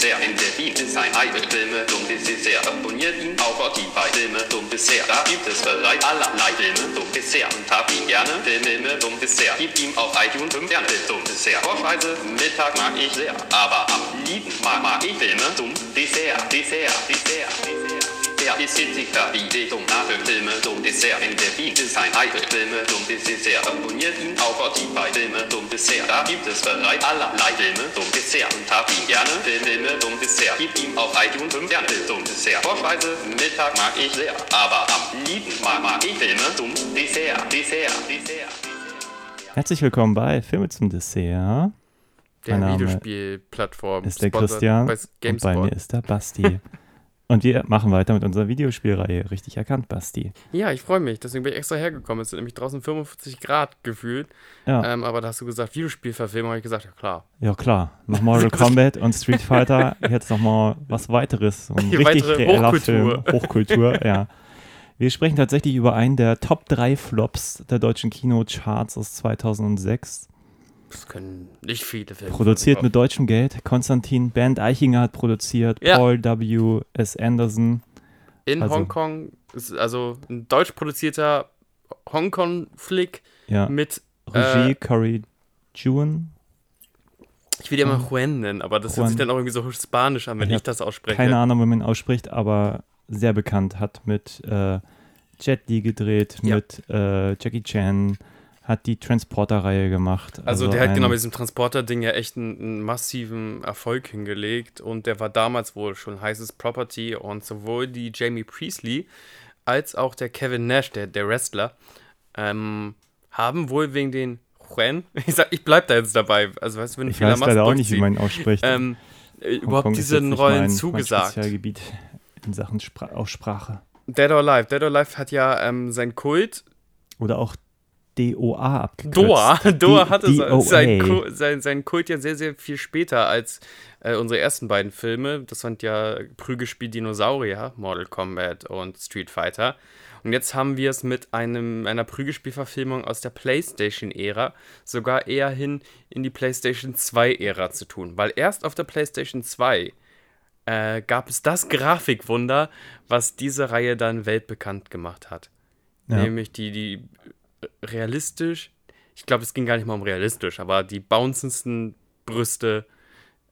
Dessert in der Wien ist ein Ei mit Filme dumm Dessert. Abonniert ihn auf Spotify, Filme dumm Dessert. Da gibt es bereits allerlei Filme dumm Dessert. Und hab ihn gerne, Filme dumm Dessert. Gib ihm auf iTunes 5 Sterne dumm Dessert. Vorspeise, Mittag mag ich sehr, aber am lieben mag, ich Filme dumm Dessert, Dessert, Dessert, Dessert. Der ist Hitziger, wie die Donate Filme dumm Dessert in der Wien ist ein Ei mit Filme dumm Dessert. Abonniert ihn auf Spotify, Filme dumm Dessert. Da gibt es bereits allerlei Filme dumm Dessert. Und hab ihn gerne, Filme dumm Dessert. Gib ihm auf iTunes 5 Sterne dumm Dessert. Vorspeise, Mittag mag ich sehr, aber am lieben mag, mag ich Filme dumm Dessert, Dessert, Dessert. Herzlich willkommen bei Filme zum Dessert. Der Videospielplattform. Ist der Sponsor Christian bei und bei mir ist der Basti. und wir machen weiter mit unserer Videospielreihe. Richtig erkannt, Basti. Ja, ich freue mich. Deswegen bin ich extra hergekommen. Es sind nämlich draußen 45 Grad gefühlt. Ja, Ähm, aber da hast du gesagt, Videospielverfilmung. habe ich gesagt, ja klar. ja klar. Nach Mortal Kombat und Street Fighter jetzt nochmal was weiteres. Ein Die richtig reeller Hochkultur. Film. Hochkultur, ja. Wir sprechen tatsächlich über einen der Top 3 Flops der deutschen Kinocharts aus 2006. Das können nicht viele Filme. Produziert mit deutschem Geld. Konstantin Bernd Eichinger hat produziert. Ja. Paul W. S. Anderson. In also- Hongkong. Also ein deutsch produzierter Hongkong-Flick Ja. mit. Regie Äh, Corey June. Ich will die immer Juan nennen, aber das hört Juan. sich dann auch irgendwie so spanisch an, wenn Ich ich, das ausspreche. Keine Ahnung, wie man ihn ausspricht, aber sehr bekannt. Hat mit äh, Jet Li gedreht, Ja. mit äh, Jackie Chan, hat die Transporter-Reihe gemacht. Also, der hat genau mit diesem Transporter-Ding ja echt einen, einen massiven Erfolg hingelegt und der war damals wohl schon heißes Property und sowohl die Jamie Priestley als auch der Kevin Nash, der, der Wrestler, ähm, haben wohl wegen den Juan, ich sag, ich bleib da jetzt dabei, also weißt du, wenn du Ich Fehler machst, leider auch nicht, wie man ausspricht. ähm, äh, überhaupt jetzt diesen Rollen mein, Mein zugesagt. Spezialgebiet in Sachen Spra Aussprache. Dead or Alive, Dead or Alive hat ja ähm, sein Kult Oder auch DOA abgekürzt. Doa, Doa hatte DOA. sein, Kult, sein, sein Kult ja sehr, sehr viel später als äh, unsere ersten beiden Filme. Das sind ja Prügelspiel Dinosaurier, Mortal Kombat und Street Fighter. Und jetzt haben wir es mit einem, einer Prügelspielverfilmung aus der PlayStation-Ära sogar eher hin in die PlayStation 2-Ära zu tun. Weil erst auf der PlayStation 2 äh, gab es das Grafikwunder, was diese Reihe dann weltbekannt gemacht hat. Ja. Nämlich die, die realistisch, ich glaube, es ging gar nicht mal um realistisch, aber die bouncendsten Brüste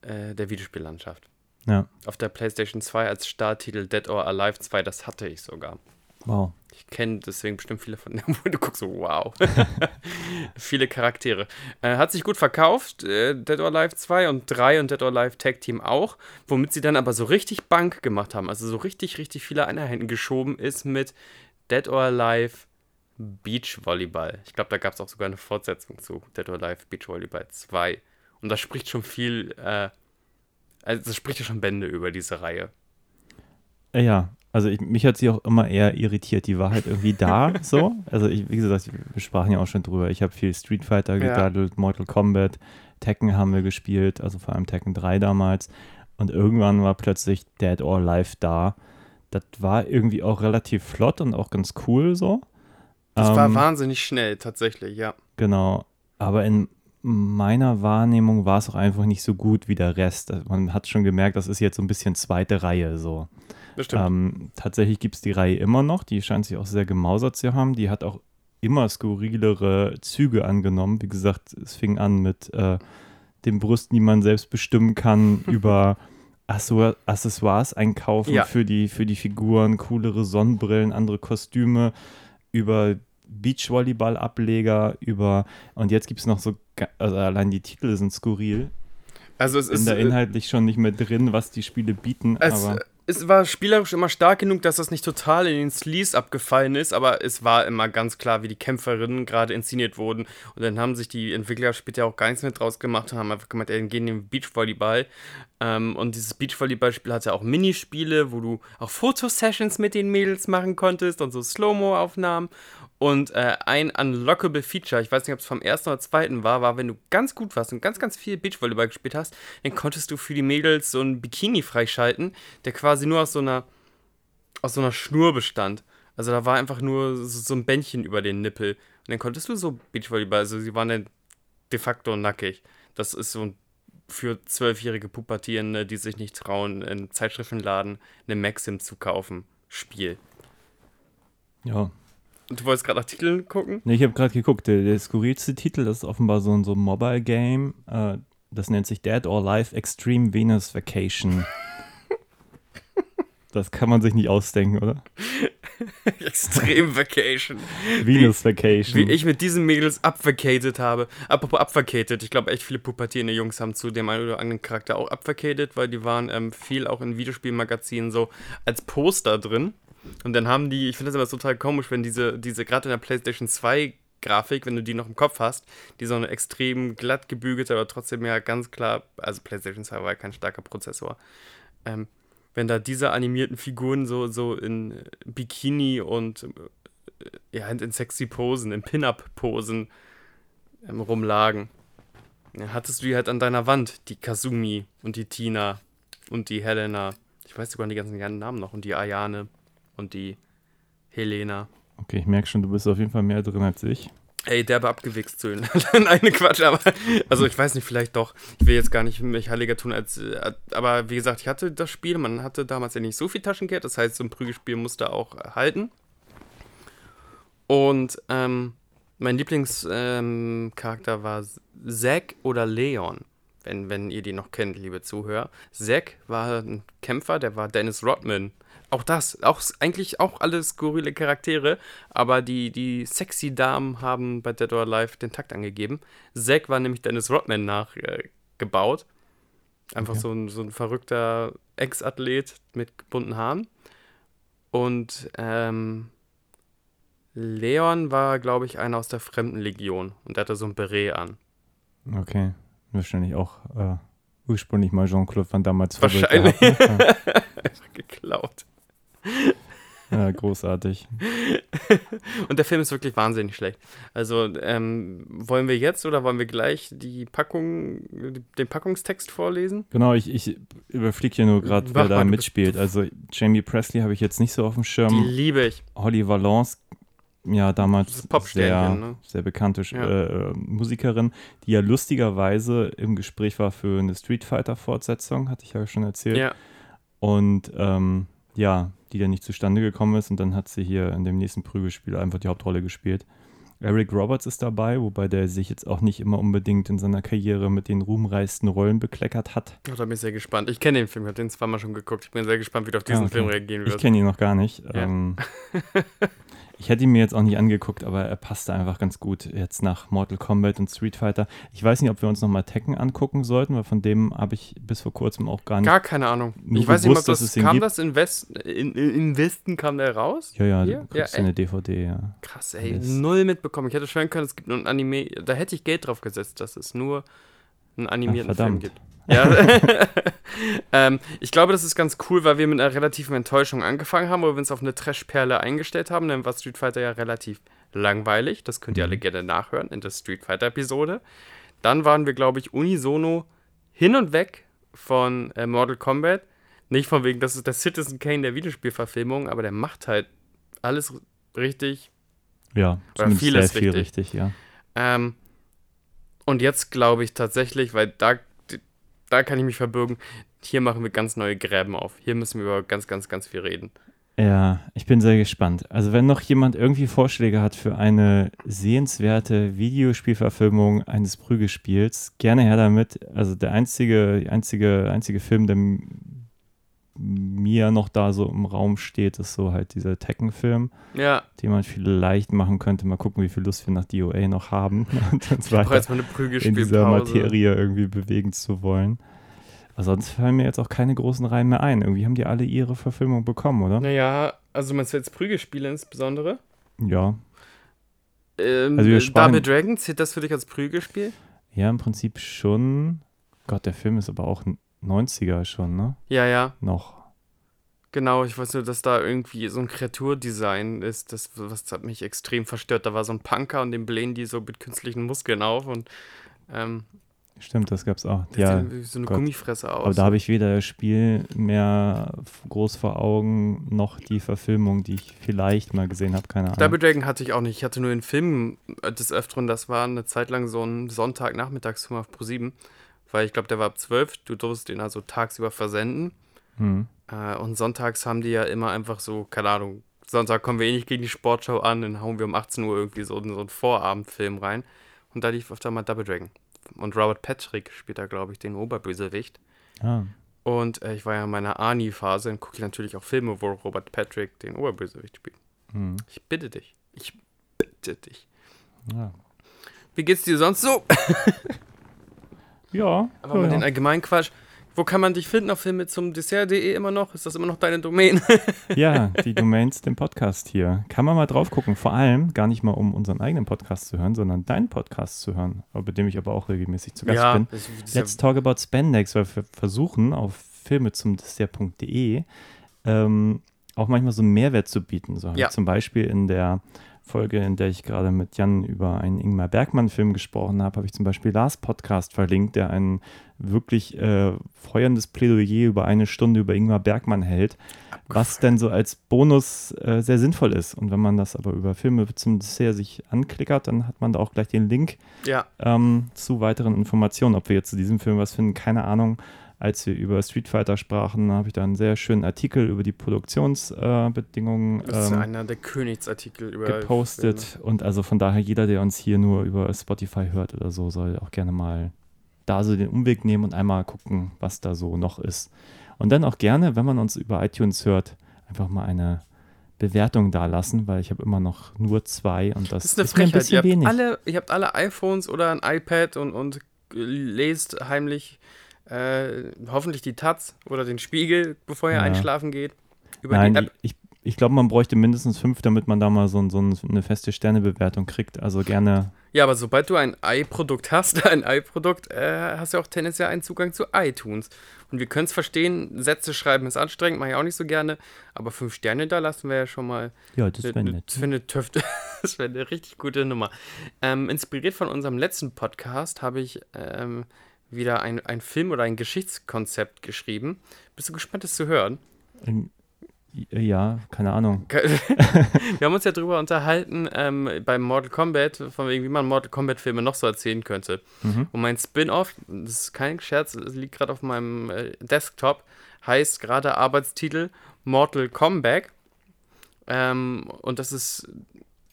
äh, der Videospiellandschaft. Ja, Auf der PlayStation 2 als Starttitel Dead or Alive 2, das hatte ich sogar. wow. Ich kenne deswegen bestimmt viele von du guckst so, wow. viele Charaktere. Äh, hat sich gut verkauft, äh, Dead or Alive 2 und 3 und Dead or Alive Tag Team auch, womit sie dann aber so richtig Bank gemacht haben, also so richtig, richtig viele Einheiten geschoben ist mit Dead or Alive Beach Volleyball. Ich glaube, da gab es auch sogar eine Fortsetzung zu Dead or Alive Beach Volleyball 2. Und das spricht schon viel, äh, also das spricht ja schon Bände über diese Reihe. Äh, Ja, also ich, mich hat sie auch immer eher irritiert. Die war halt irgendwie da, so. Also ich, wie gesagt, wir sprachen ja auch schon drüber. Ich habe viel Street Fighter Ja. gedaddelt, Mortal Kombat, Tekken haben wir gespielt, also vor allem Tekken 3 damals. Und irgendwann war plötzlich Dead or Alive da. Das war irgendwie auch relativ flott und auch ganz cool so. Das war Ähm, wahnsinnig schnell, tatsächlich, ja. Genau. Aber in meiner Wahrnehmung war es auch einfach nicht so gut wie der Rest. Also Man hat schon gemerkt, das ist jetzt so ein bisschen zweite Reihe so. Bestimmt. Ähm, tatsächlich gibt es die Reihe immer noch. Die scheint sich auch sehr gemausert zu haben. Die hat auch immer skurrilere Züge angenommen. Wie gesagt, es fing an mit äh, den Brüsten, die man selbst bestimmen kann, über Accesso- Accessoires einkaufen Ja. für, die, für die Figuren, coolere Sonnenbrillen, andere Kostüme, über Beachvolleyball-Ableger, über und jetzt gibt es noch so, also allein die Titel sind skurril. Also es Bin ist, da äh, inhaltlich schon nicht mehr drin, was die Spiele bieten, es, aber äh, es war spielerisch immer stark genug, dass das nicht total in den Sleaze abgefallen ist, aber es war immer ganz klar, wie die Kämpferinnen gerade inszeniert wurden. Und dann haben sich die Entwickler später auch gar nichts mehr draus gemacht und haben einfach gemeint, ey, wir gehen in den Beachvolleyball. Ähm, und dieses Beachvolleyball-Spiel hatte auch Minispiele, wo du auch Fotosessions mit den Mädels machen konntest und so Slow-Mo-Aufnahmen. Und äh, ein unlockable Feature, ich weiß nicht, ob es vom ersten oder zweiten war, war, wenn du ganz gut warst und ganz, ganz viel Beachvolleyball gespielt hast, dann konntest du für die Mädels so einen Bikini freischalten, der quasi nur aus so einer, aus so einer Schnur bestand. Also da war einfach nur so, so ein Bändchen über den Nippel. Und dann konntest du so Beachvolleyball, also sie waren dann de facto nackig. Das ist so ein für zwölfjährige Pubertierende, die sich nicht trauen, in Zeitschriftenladen eine Maxim zu kaufen. Spiel. Ja. Du wolltest gerade nach Titeln gucken? Nee, ich habe gerade geguckt, der, der skurrilste Titel, das ist offenbar so ein so ein Mobile-Game. Äh, das nennt sich Dead or Alive Extreme Venus Vacation. das kann man sich nicht ausdenken, oder? Extrem Vacation. Venus Vacation. Wie ich mit diesen Mädels abvacated habe. Apropos abvacated, ich glaube echt viele pubertierende Jungs haben zu dem einen oder anderen Charakter auch abvacated, weil die waren ähm, viel auch in Videospielmagazinen so als Poster drin. Und dann haben die, ich finde das immer total komisch, wenn diese, diese gerade in der PlayStation 2 Grafik, wenn du die noch im Kopf hast, die so eine extrem glatt gebügelte, aber trotzdem ja ganz klar, also PlayStation 2 war ja kein starker Prozessor. Ähm, wenn da diese animierten Figuren so, so in Bikini und äh, ja, in sexy Posen, in Pin-Up-Posen ähm, rumlagen. Ja, hattest du die halt an deiner Wand, die Kazumi und die Tina und die Helena. Ich weiß sogar die ganzen Namen noch und die Ayane und die Helena. Okay, ich merke schon, du bist auf jeden Fall mehr drin als ich. Ey, derbe abgewichst zu Nein, Quatsch, aber also ich weiß nicht, vielleicht doch. Ich will jetzt gar nicht mich heiliger tun als. Äh, aber wie gesagt, ich hatte das Spiel, man hatte damals ja nicht so viel Taschengeld, das heißt, so ein Prügelspiel musste auch halten. Und ähm, mein Lieblingscharakter ähm, war Zack oder Leon, wenn, wenn ihr die noch kennt, liebe Zuhörer. Zack war ein Kämpfer, der war Dennis Rodman auch das, auch eigentlich auch alle skurrile Charaktere, aber die, die sexy Damen haben bei Dead or Alive den Takt angegeben. Zack war nämlich Dennis Rodman nachgebaut. Äh, Einfach okay. so, ein, so ein verrückter Ex-Athlet mit bunten Haaren. Und ähm, Leon war, glaube ich, einer aus der Fremdenlegion und der hatte so ein Beret an. Okay, wahrscheinlich auch äh, ursprünglich mal Jean-Claude Van Damme als Wahrscheinlich. geklaut. Ja, großartig. Und der Film ist wirklich wahnsinnig schlecht. Also, ähm, wollen wir jetzt oder wollen wir gleich die Packung, den Packungstext vorlesen? Genau, ich, ich überfliege hier nur gerade, wer da mitspielt. Also, Jamie Presley habe ich jetzt nicht so auf dem Schirm. Die liebe ich. Holly Valance, ja, damals sehr, ne? sehr bekannte ja. äh, Musikerin, die ja lustigerweise im Gespräch war für eine Street Fighter-Fortsetzung, hatte ich ja schon erzählt. Ja. Und ähm, ja, die dann nicht zustande gekommen ist und dann hat sie hier in dem nächsten Prügelspiel einfach die Hauptrolle gespielt. Eric Roberts ist dabei, wobei der sich jetzt auch nicht immer unbedingt in seiner Karriere mit den ruhmreichsten Rollen bekleckert hat. Oh, da bin ich sehr gespannt. Ich kenne den Film, ich habe den zweimal schon geguckt. Ich bin sehr gespannt, wie du auf diesen ah, okay. Film reagieren wirst. Ich kenne ihn noch gar nicht. Ja. Ähm, Ich hätte ihn mir jetzt auch nicht angeguckt, aber er passte einfach ganz gut jetzt nach Mortal Kombat und Street Fighter. Ich weiß nicht, ob wir uns nochmal Tekken angucken sollten, weil von dem habe ich bis vor kurzem auch gar nicht. Gar keine Ahnung. Ich weiß nicht, ob das kam das in, West, in, in Westen kam der raus? Ja, ja, Hier? du kriegst ja, eine DVD, ja. Krass, ey, Mist. null mitbekommen. Ich hätte schwören können, es gibt nur ein Anime, da hätte ich Geld drauf gesetzt, dass es nur einen animierten Ach, Film gibt. Ja. ähm, ich glaube, das ist ganz cool, weil wir mit einer relativen Enttäuschung angefangen haben, wo wir uns auf eine Trash-Perle eingestellt haben. Dann war Street Fighter ja relativ langweilig. Das könnt ihr alle mhm. gerne nachhören in der Street Fighter-Episode. Dann waren wir, glaube ich, unisono hin und weg von äh, Mortal Kombat. Nicht von wegen, das ist der Citizen Kane der Videospielverfilmung, aber der macht halt alles richtig. Ja, zumindest vieles sehr viel richtig, richtig ja. Ähm, und jetzt glaube ich tatsächlich, weil da da kann ich mich verbürgen. Hier machen wir ganz neue Gräben auf. Hier müssen wir über ganz, ganz, ganz viel reden. Ja, ich bin sehr gespannt. Also wenn noch jemand irgendwie Vorschläge hat für eine sehenswerte Videospielverfilmung eines Prügelspiels, gerne her damit. Also der einzige, einzige, einzige Film, der mir noch da so im Raum steht, ist so halt dieser Tekken-Film, ja. den man vielleicht machen könnte. Mal gucken, wie viel Lust wir nach DOA noch haben und uns weiter jetzt mal eine in dieser Materie irgendwie bewegen zu wollen. Aber sonst fallen mir jetzt auch keine großen Reihen mehr ein. Irgendwie haben die alle ihre Verfilmung bekommen, oder? Naja, also meinst du jetzt Prügelspiele insbesondere? Ja. Ähm, also wir Double Dragon, zählt das für dich als Prügelspiel? Ja, im Prinzip schon. Gott, der Film ist aber auch 90er schon, ne? Ja, ja. Noch. Genau, ich weiß nur, dass da irgendwie so ein Kreaturdesign ist, das, was hat mich extrem verstört. Da war so ein Punker und den blähen die so mit künstlichen Muskeln auf und ähm, Stimmt, das gab's auch. Ja, so eine Gott. Gummifresse aus. Aber da habe ich weder das Spiel mehr groß vor Augen, noch die Verfilmung, die ich vielleicht mal gesehen habe, keine Ahnung. Double Dragon hatte ich auch nicht. Ich hatte nur den Film des Öfteren, das war eine Zeit lang so ein Sonntagnachmittagsfilm auf Pro 7 weil ich glaube, der war ab 12. Du durfst den also tagsüber versenden. Hm. Äh, und sonntags haben die ja immer einfach so, keine Ahnung, Sonntag kommen wir eh nicht gegen die Sportschau an, dann hauen wir um 18 Uhr irgendwie so, so einen Vorabendfilm rein. Und da lief öfter mal Double Dragon. Und Robert Patrick spielt da, glaube ich, den Oberbösewicht. Ah. Und äh, ich war ja in meiner Ani-Phase, dann gucke ich natürlich auch Filme, wo Robert Patrick den Oberbösewicht spielt. Hm. Ich bitte dich. Ich bitte dich. Ja. Wie geht's dir sonst so? Ja. Aber ja, mit ja. den allgemeinen Quatsch. Wo kann man dich finden auf Filme zum Dessert.de immer noch? Ist das immer noch deine Domain? Ja, die Domains, den Podcast hier. Kann man mal drauf gucken. Vor allem gar nicht mal, um unseren eigenen Podcast zu hören, sondern deinen Podcast zu hören, bei dem ich aber auch regelmäßig zu Gast bin. das, das ist ja Let's talk about Spandex, weil wir versuchen auf Filme zum Dessert.de ähm, auch manchmal so einen Mehrwert zu bieten. So Ja. zum Beispiel in der Folge, in der ich gerade mit Jan über einen Ingmar Bergmann-Film gesprochen habe, habe ich zum Beispiel Lars Podcast verlinkt, der ein wirklich äh, feuerndes Plädoyer über eine Stunde über Ingmar Bergmann hält, was denn so als Bonus äh, sehr sinnvoll ist. Und wenn man das aber über Filme zum Dessert sich anklickert, dann hat man da auch gleich den Link ja, ähm, zu weiteren Informationen. Ob wir jetzt zu diesem Film was finden, keine Ahnung. Als wir über Street Fighter sprachen, habe ich da einen sehr schönen Artikel über die Produktionsbedingungen äh, das ist ähm, einer der Königsartikel über gepostet. Filme. Und also von daher, jeder, der uns hier nur über Spotify hört oder so, soll auch gerne mal da so den Umweg nehmen und einmal gucken, was da so noch ist. Und dann auch gerne, wenn man uns über iTunes hört, einfach mal eine Bewertung da lassen, weil ich habe immer noch nur zwei und das, Das ist eine ist ein Frechheit. Ihr bisschen habt, wenig. alle, ihr habt alle iPhones oder ein iPad und, und lest heimlich äh, hoffentlich die Taz oder den Spiegel, bevor ihr Ja. einschlafen geht. Über Nein, die App. ich, ich glaube, man bräuchte mindestens fünf, damit man da mal so, so ein- eine feste Sternebewertung kriegt. Also gerne. Ja, aber sobald du ein i-Produkt hast, ein i-Produkt, äh, hast du auch tendenziell einen Zugang zu iTunes. Und wir können es verstehen, Sätze schreiben ist anstrengend, mache ich auch nicht so gerne, aber fünf Sterne da lassen wir ja schon mal. Ja, das wäre Ne- nett. Das wäre eine, Töf- das wär eine richtig gute Nummer. Ähm, inspiriert von unserem letzten Podcast habe ich ähm, wieder ein, ein Film oder ein Geschichtskonzept geschrieben. Bist du gespannt, das zu hören? Ähm, Ja, keine Ahnung. Wir haben uns ja drüber unterhalten ähm, beim Mortal Kombat, von wegen, wie man Mortal Kombat-Filme noch so erzählen könnte. Mhm. Und mein Spin-off, das ist kein Scherz, es liegt gerade auf meinem äh, Desktop, heißt gerade Arbeitstitel Mortal Comeback. Ähm, und das ist,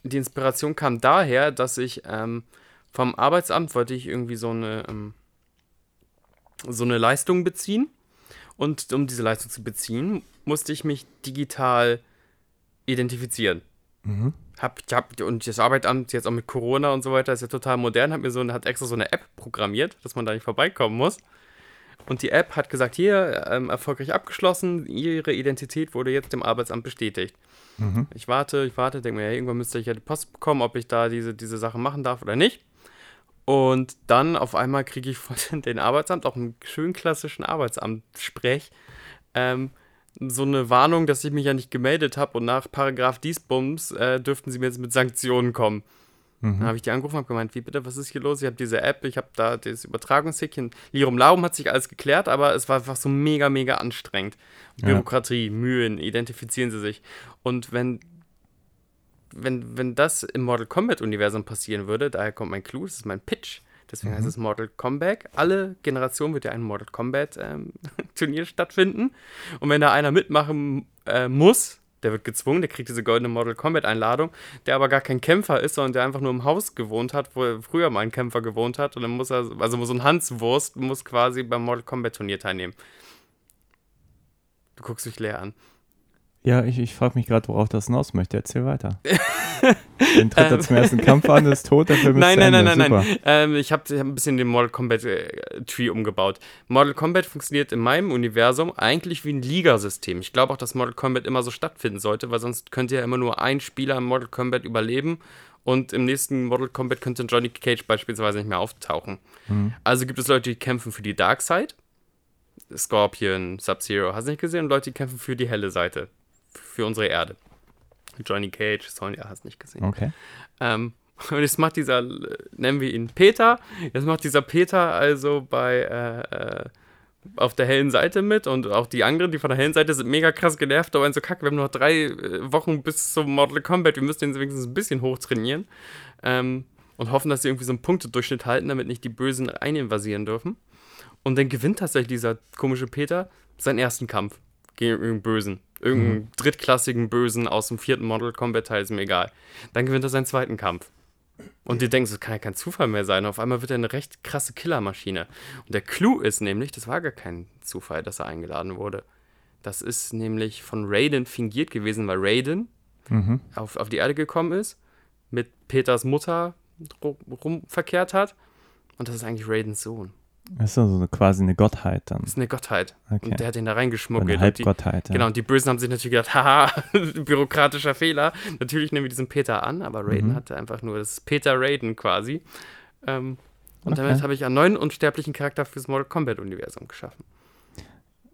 die Inspiration kam daher, dass ich ähm, vom Arbeitsamt wollte ich irgendwie so eine, ähm, so eine Leistung beziehen. Und um diese Leistung zu beziehen, musste ich mich digital identifizieren. Mhm. Hab, ich hab, und das Arbeitsamt jetzt auch mit Corona und so weiter ist ja total modern, hat mir so hat extra so eine App programmiert, dass man da nicht vorbeikommen muss. Und die App hat gesagt, hier, ähm, erfolgreich abgeschlossen, ihre Identität wurde jetzt dem Arbeitsamt bestätigt. Mhm. Ich warte, ich warte, denke mir, ja, irgendwann müsste ich ja die Post bekommen, ob ich da diese, diese Sache machen darf oder nicht. Und dann auf einmal kriege ich von den Arbeitsamt, auch einen schön klassischen Arbeitsamt-Sprech, ähm, so eine Warnung, dass ich mich ja nicht gemeldet habe und nach Paragraph Diesbums äh, dürften sie mir jetzt mit Sanktionen kommen. Mhm. Dann habe ich die angerufen und habe gemeint, wie bitte, was ist hier los? Ich habe diese App, ich habe da das Übertragungshäkchen. Lirum Larum hat sich alles geklärt, aber es war einfach so mega, mega anstrengend. Ja. Bürokratie, Mühen, identifizieren sie sich. Und wenn, wenn, wenn das im Mortal Kombat-Universum passieren würde, daher kommt mein Clou, das ist mein Pitch. Deswegen heißt es Mortal Kombat. Alle Generationen wird ja ein Mortal Kombat-Turnier stattfinden. Und wenn da einer mitmachen äh, muss, der wird gezwungen, der kriegt diese goldene Mortal Kombat-Einladung, der aber gar kein Kämpfer ist, sondern der einfach nur im Haus gewohnt hat, wo er früher mal ein Kämpfer gewohnt hat. Und dann muss er, also so ein Hanswurst muss quasi beim Mortal Kombat-Turnier teilnehmen. Du guckst mich leer an. Ja, ich, ich frage mich gerade, worauf das hinaus möchte. Erzähl weiter. Dann tritt er zum ersten Kampf an, ist tot, der Film ist Nein, nein, nein, nein, Super. nein. Ähm, ich habe hab ein bisschen den Mortal Kombat äh, Tree umgebaut. Mortal Kombat funktioniert in meinem Universum eigentlich wie ein Ligasystem. Ich glaube auch, dass Mortal Kombat immer so stattfinden sollte, weil sonst könnte ja immer nur ein Spieler im Mortal Kombat überleben und im nächsten Mortal Kombat könnte Johnny Cage beispielsweise nicht mehr auftauchen. Mhm. Also gibt es Leute, die kämpfen für die Dark Side. Scorpion, Sub-Zero, hast du nicht gesehen? Und Leute, die kämpfen für die helle Seite. Für unsere Erde. Johnny Cage, Sonja, hast nicht gesehen. Okay. Ähm, und jetzt macht dieser, nennen wir ihn Peter, jetzt macht dieser Peter also bei äh, äh, auf der hellen Seite mit und auch die anderen, die von der hellen Seite sind mega krass genervt, aber so kacke, wir haben noch drei äh, Wochen bis zum Mortal Kombat, wir müssen den wenigstens ein bisschen hochtrainieren ähm, und hoffen, dass sie irgendwie so einen Punktedurchschnitt halten, damit nicht die Bösen eininvasieren dürfen. Und dann gewinnt tatsächlich dieser komische Peter seinen ersten Kampf gegen irgendeinen Bösen. Irgendeinen Mhm. drittklassigen Bösen aus dem vierten Mortal Kombat Teil, ist mir egal. Dann gewinnt er seinen zweiten Kampf. Und du denkst, das kann ja kein Zufall mehr sein. Auf einmal wird er eine recht krasse Killermaschine. Und der Clou ist nämlich, das war gar kein Zufall, dass er eingeladen wurde. Das ist nämlich von Raiden fingiert gewesen, weil Raiden Mhm. auf, auf die Erde gekommen ist, mit Peters Mutter ru- rumverkehrt hat. Und das ist eigentlich Raidens Sohn. Das ist also quasi eine Gottheit dann. Das ist eine Gottheit. Okay. Und der hat ihn da Eine reingeschmuggelt. Die, Halbgottheit. Ja. Genau, und die Bösen haben sich natürlich gedacht, haha, bürokratischer Fehler. Natürlich nehmen wir diesen Peter an, aber Raiden Mhm. hatte einfach nur, das ist Peter Raiden quasi. Ähm, und Okay. damit habe ich einen neuen unsterblichen Charakter fürs Mortal Kombat-Universum geschaffen.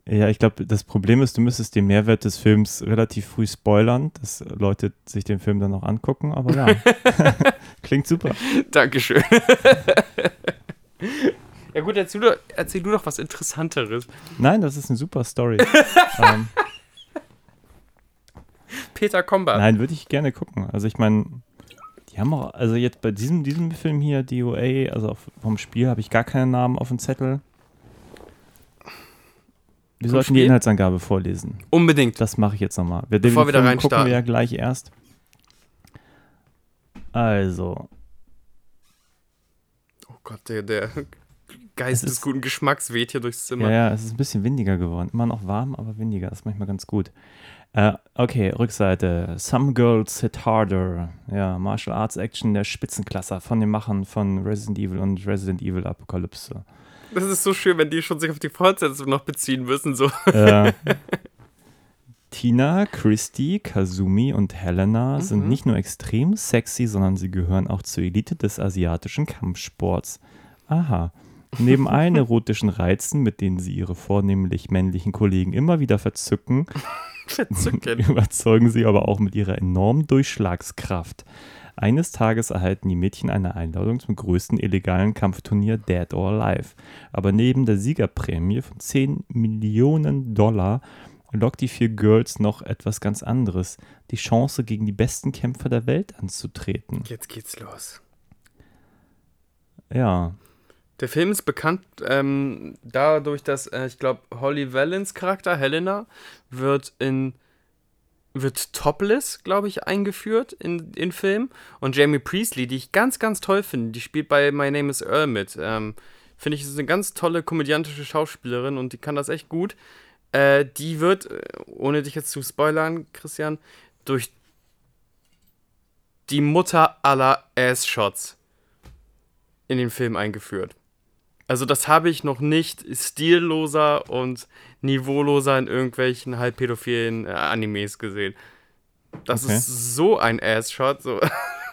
Ja, ich glaube, das Problem ist, du müsstest den Mehrwert des Films relativ früh spoilern, dass Leute sich den Film dann auch angucken, aber ja. Klingt super. Dankeschön. Ja gut, erzähl du, erzähl du doch was Interessanteres. Nein, das ist eine super Story. ähm, Peter Combat. nein, würde ich gerne gucken. Also ich meine, die haben auch, also jetzt bei diesem, diesem Film hier, DOA, also vom Spiel habe ich gar keinen Namen auf dem Zettel. Wir Vom sollten die Spiel? Inhaltsangabe vorlesen. Unbedingt. Das mache ich jetzt nochmal. Wir, Bevor den wir da rein gucken starten. wir ja gleich erst. Also, Oh Gott, der, der Geist Es des guten Geschmacks weht hier durchs Zimmer. Ja, ja, es ist ein bisschen windiger geworden. Immer noch warm, aber windiger. Das ist manchmal ganz gut. Äh, okay, Rückseite. Some Girls Hit Harder. Ja, Martial Arts Action der Spitzenklasser von den Machern von Resident Evil und Resident Evil Apokalypse. Das ist so schön, wenn die schon sich auf die Fortsetzung noch beziehen müssen. So. äh, Tina, Christy, Kazumi und Helena sind Mhm. nicht nur extrem sexy, sondern sie gehören auch zur Elite des asiatischen Kampfsports. Aha. Neben allen erotischen Reizen, mit denen sie ihre vornehmlich männlichen Kollegen immer wieder verzücken, Verzückend. überzeugen sie aber auch mit ihrer enormen Durchschlagskraft. Eines Tages erhalten die Mädchen eine Einladung zum größten illegalen Kampfturnier Dead or Alive. Aber neben der Siegerprämie von 10 Millionen Dollar lockt die vier Girls noch etwas ganz anderes. Die Chance, gegen die besten Kämpfer der Welt anzutreten. Jetzt geht's los. Ja, Der Film ist bekannt ähm, dadurch, dass äh, ich glaube, Holly Valens Charakter, Helena, wird in wird topless, glaube ich, eingeführt in in Film. Und Jamie Priestley, die ich ganz, ganz toll finde, die spielt bei My Name is Earl mit. Ähm, finde ich, ist eine ganz tolle komödiantische Schauspielerin und die kann das echt gut. Äh, die wird, äh, ohne dich jetzt zu spoilern, Christian, durch die Mutter aller Ass-Shots in den Film eingeführt. Also das habe ich noch nicht stilloser und niveauloser in irgendwelchen halbpädophilen äh, Animes gesehen. Das Okay. ist so ein Ass-Shot. So.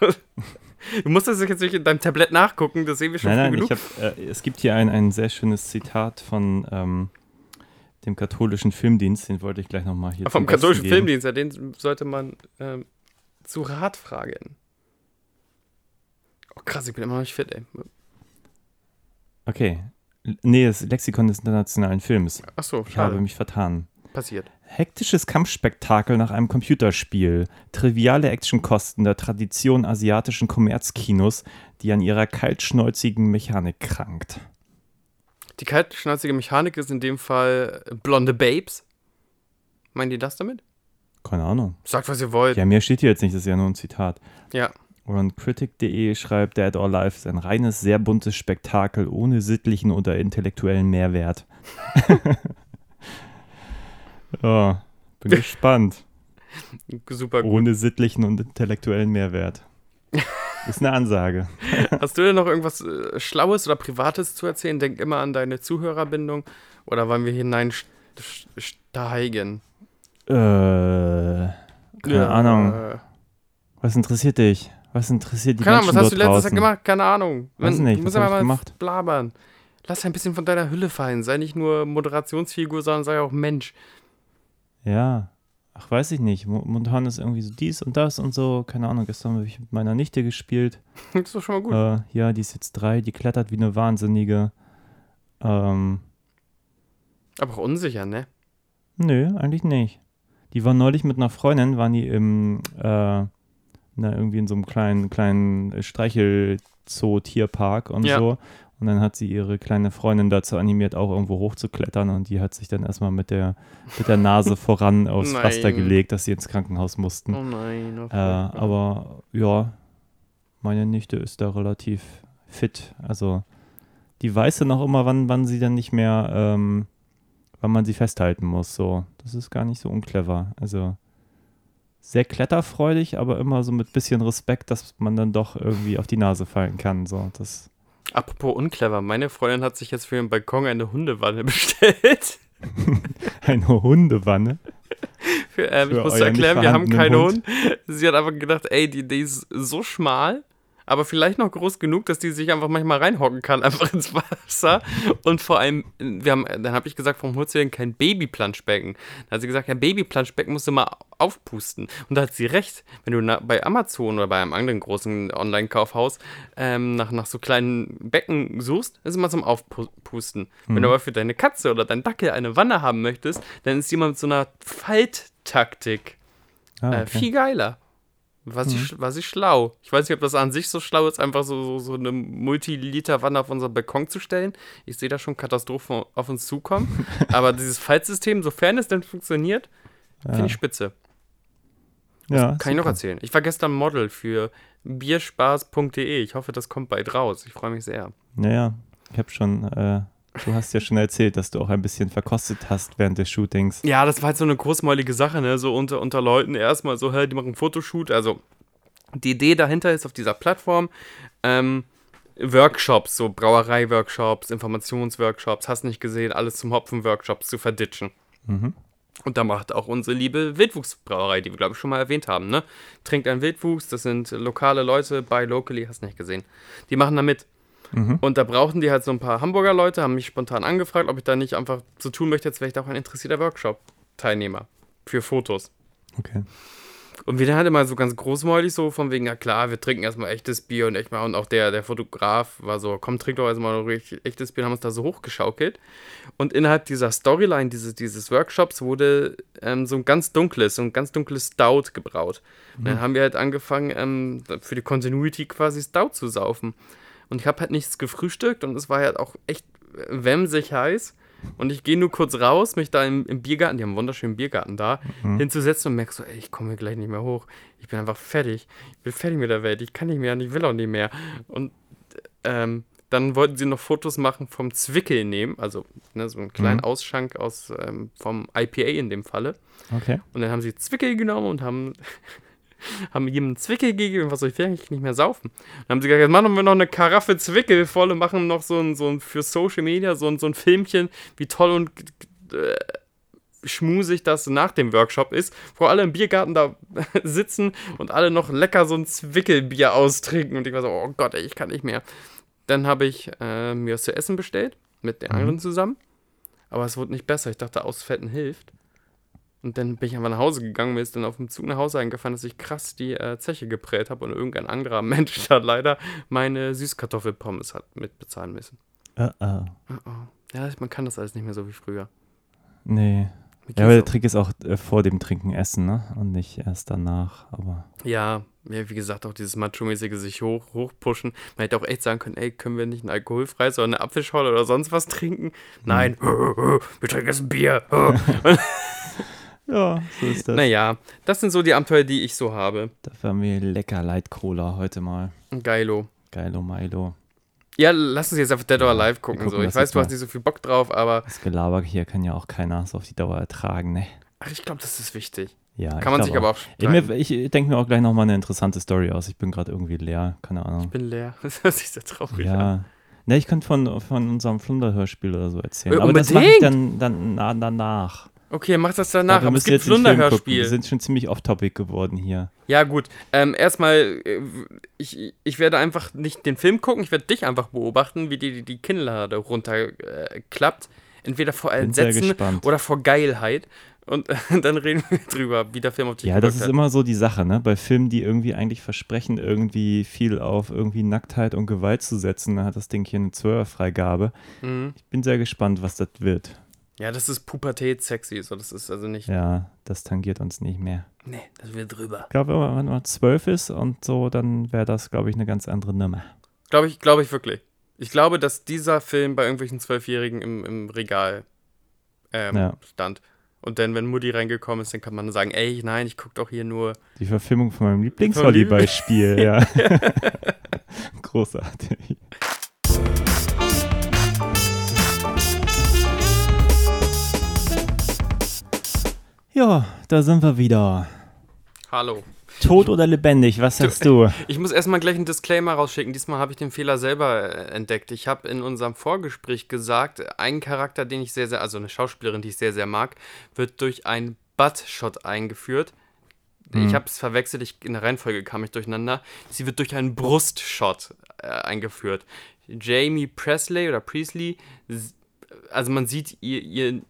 du musst das jetzt nicht in deinem Tablett nachgucken, das sehen wir schon nein, früh nein, genug. hab, äh, es gibt hier ein, ein sehr schönes Zitat von ähm, dem katholischen Filmdienst, den wollte ich gleich nochmal hier Vom katholischen geben. Filmdienst, ja, den sollte man ähm, zu Rat fragen. Oh krass, ich bin immer noch nicht fit, ey. Okay. Nee, das Lexikon des internationalen Films. Achso, Ich habe schade. mich vertan. Passiert. Hektisches Kampfspektakel nach einem Computerspiel. Triviale Actionkosten der Tradition asiatischen Kommerzkinos, die an ihrer kaltschnäuzigen Mechanik krankt. Die kaltschnäuzige Mechanik ist in dem Fall blonde Babes. Meinen die das damit? Keine Ahnung. Sagt, was ihr wollt. Ja, mehr steht hier jetzt nicht, das ist ja nur ein Zitat. Ja. Und Critic.de schreibt, Dead or Alive ist ein reines, sehr buntes Spektakel ohne sittlichen oder intellektuellen Mehrwert. ja, bin gespannt. Super gut. Ohne sittlichen und intellektuellen Mehrwert. Ist eine Ansage. Hast du denn noch irgendwas äh, Schlaues oder Privates zu erzählen? Denk immer an deine Zuhörerbindung. Oder wollen wir hineinsteigen? Äh, keine Ahnung. Äh, Was interessiert dich? Was interessiert die keine Ahnung, Menschen was hast du letztes draußen? gemacht? Keine Ahnung. Weiß Wenn- nicht, was hab ich gemacht? blabbern. Lass ein bisschen von deiner Hülle fallen. Sei nicht nur Moderationsfigur, sondern sei auch Mensch. Ja. Ach, weiß ich nicht. Mo- Momentan ist irgendwie so dies und das und so. Keine Ahnung, gestern habe ich mit meiner Nichte gespielt. Das ist doch schon mal gut. Äh, ja, die ist jetzt drei, die klettert wie eine Wahnsinnige. Ähm, Aber auch unsicher, ne? nö, eigentlich nicht. Die war neulich mit einer Freundin, waren die im, äh, na, irgendwie in so einem kleinen, kleinen Streichelzoo-Tierpark und Ja. so. Und dann hat sie ihre kleine Freundin dazu animiert, auch irgendwo hochzuklettern. Und die hat sich dann erstmal mit der, mit der Nase voran aufs Nein. Pflaster gelegt, dass sie ins Krankenhaus mussten. Oh nein. Oh Äh, furchtbar. aber ja, meine Nichte ist da relativ fit. Also die weiß dann auch immer, wann, wann sie dann nicht mehr, ähm, wann man sie festhalten muss. So, das ist gar nicht so unclever. Also sehr kletterfreudig, aber immer so mit bisschen Respekt, dass man dann doch irgendwie auf die Nase fallen kann. So, das Apropos unclever, meine Freundin hat sich jetzt für den Balkon eine Hundewanne bestellt. eine Hundewanne. Für, ähm, ich muss erklären, wir haben keinen vorhandenen Hund. Sie hat einfach gedacht, ey, die, die ist so schmal, aber vielleicht noch groß genug, dass die sich einfach manchmal reinhocken kann, einfach ins Wasser. Und vor allem, wir haben, dann habe ich gesagt, warum holst du denn kein Babyplanschbecken? Dann hat sie gesagt, ja, Babyplanschbecken musst du mal aufpusten. Und da hat sie recht. Wenn du bei Amazon oder bei einem anderen großen Online-Kaufhaus ähm, nach, nach so kleinen Becken suchst, ist immer zum Aufpusten. Wenn du aber für deine Katze oder deinen Dackel eine Wanne haben möchtest, dann ist immer mit so einer Falttaktik. Ah, Äh, okay. viel geiler. War sie, sch- war sie schlau. Ich weiß nicht, ob das an sich so schlau ist, einfach so, so, so eine Multiliter-Wanne auf unseren Balkon zu stellen. Ich sehe da schon Katastrophen auf uns zukommen. Aber dieses Faltsystem, sofern es denn funktioniert, finde ich spitze. ja, Kann ich noch super. erzählen. Ich war gestern Model für bierspaß.de. Ich hoffe, das kommt bald raus. Ich freue mich sehr. Naja, ich habe schon, äh, du hast ja schon erzählt, dass du auch ein bisschen verkostet hast während des Shootings. Ja, das war halt so eine großmäulige Sache, ne? So unter, unter Leuten erstmal so, hey, die machen einen Fotoshoot. Also die Idee dahinter ist auf dieser Plattform, ähm, Workshops, so Brauerei-Workshops, Informationsworkshops, hast nicht gesehen, alles zum Hopfen-Workshops zu verditschen. Mhm. Und da macht auch unsere liebe Wildwuchsbrauerei, die wir, glaube ich, schon mal erwähnt haben, ne? Trinkt ein Wildwuchs, das sind lokale Leute, bei Locally, hast nicht gesehen. Die machen da mit. Mhm. Und da brauchten die halt so ein paar Hamburger Leute, haben mich spontan angefragt, ob ich da nicht einfach so tun möchte, als wäre ich da auch ein interessierter Workshop-Teilnehmer für Fotos. Okay. Und wir dann halt immer so ganz großmäulig so von wegen, ja klar, wir trinken erstmal echtes Bier und echt mal, und auch der, der Fotograf war so, komm, trink doch erstmal richtig echtes Bier, haben uns da so hochgeschaukelt. Und innerhalb dieser Storyline dieses, dieses Workshops wurde ähm, so ein ganz dunkles, so ein ganz dunkles Stout gebraut. Und dann haben wir halt angefangen, ähm, für die Continuity quasi Stout zu saufen. Und ich habe halt nichts gefrühstückt und es war halt auch echt wemsig heiß. Und ich gehe nur kurz raus, mich da im, im Biergarten, die haben einen wunderschönen Biergarten da, hinzusetzen und merke so, ey, ich komme hier gleich nicht mehr hoch. Ich bin einfach fertig. Ich bin fertig mit der Welt. Ich kann nicht mehr und ich will auch nicht mehr. Und ähm, dann wollten sie noch Fotos machen vom Zwickel nehmen, also ne, so einen kleinen Mhm. Ausschank aus ähm, vom IPA in dem Falle. Okay. Und dann haben sie Zwickel genommen und haben, haben jedem einen Zwickel gegeben, was soll ich eigentlich nicht mehr saufen. Dann haben sie gesagt, jetzt machen wir noch eine Karaffe Zwickel voll und machen noch so ein, so ein für Social Media so ein, so ein Filmchen, wie toll und äh, schmusig das nach dem Workshop ist, wo alle im Biergarten da sitzen und alle noch lecker so ein Zwickelbier austrinken. Und ich war so, oh Gott, ey, ich kann nicht mehr. Dann habe ich äh, mir was zu essen bestellt, mit den anderen zusammen. Aber es wurde nicht besser. Ich dachte, Ausfetten hilft. Und dann bin ich einfach nach Hause gegangen, mir ist dann auf dem Zug nach Hause eingefallen, dass ich krass die äh, Zeche geprellt habe und irgendein anderer Mensch da leider meine Süßkartoffelpommes hat mitbezahlen müssen. Uh -oh. Oh, oh. Ja, man kann das alles nicht mehr so wie früher. Nee. Ja, aber der Trick ist auch äh, vor dem Trinken essen, ne? Und nicht erst danach. Aber ja, ja, wie gesagt, auch dieses Macho-mäßige sich hoch, hochpushen. Man hätte auch echt sagen können, ey, können wir nicht ein alkoholfreies oder eine Apfelschorle oder sonst was trinken? Nein, wir trinken jetzt ein Bier. ja, so ist das. naja, das sind so die Abenteuer, die ich so habe. Dafür haben wir lecker Light Cola heute mal. Geilo. Geilo Milo. Ja, lass uns jetzt auf Dead or Alive gucken. gucken so. Ich weiß, du hast nicht so viel Bock drauf, aber Das Gelaber hier kann ja auch keiner so auf die Dauer ertragen, ne? ach, ich glaube, das ist wichtig. Ja, Kann man ich sich aber auch Ich, streiten. mir- ich denke mir auch gleich nochmal eine interessante Story aus. Ich bin gerade irgendwie leer, keine Ahnung. Ich bin leer. Das hört sich sehr traurig an. Ja. Ne, ich könnte von, von unserem Flunder-Hörspiel oder so erzählen. Äh, Aber das mache ich dann, dann na, danach. Okay, mach das danach. Aber es gibt gucken. Wir Flunderhörspiel. sind schon ziemlich off-topic geworden hier. Ja, gut. Ähm, erstmal, äh, ich, ich werde einfach nicht den Film gucken, ich werde dich einfach beobachten, wie die, die, die Kinnlade runterklappt. Äh. Entweder vor Entsetzen oder vor Geilheit. Und äh, dann reden wir drüber, wie der Film auf dich Ja, das ist hat. immer so die Sache, ne? Bei Filmen, die irgendwie eigentlich versprechen, irgendwie viel auf irgendwie Nacktheit und Gewalt zu setzen, dann hat das Ding hier eine 12er-Freigabe. Mhm. Ich bin sehr gespannt, was das wird. Ja, das ist Pubertät sexy. So, das ist also nicht. Ja, das tangiert uns nicht mehr. Nee, das wird drüber. Ich glaube, wenn man zwölf ist und so, dann wäre das, glaube ich, eine ganz andere Nummer. Glaube ich, glaube ich wirklich. Ich glaube, dass dieser Film bei irgendwelchen Zwölfjährigen im, im Regal ähm, Ja. stand. Und dann, wenn Mutti reingekommen ist, dann kann man sagen, ey, nein, ich gucke doch hier nur. Die Verfilmung von meinem Lieblingsvolleyballspiel, ja. Großartig. Ja, da sind wir wieder. Hallo. Tot oder lebendig, was sagst du? Ich muss erstmal gleich einen Disclaimer rausschicken. Diesmal habe ich den Fehler selber äh, entdeckt. Ich habe in unserem Vorgespräch gesagt, ein Charakter, den ich sehr, sehr, also eine Schauspielerin, die ich sehr, sehr mag, wird durch einen Butt-Shot eingeführt. Ich habe es verwechselt, ich, in der Reihenfolge kam ich durcheinander. Sie wird durch einen Brustshot äh, eingeführt. Jamie Presley oder Priestley, also man sieht ihr, ihren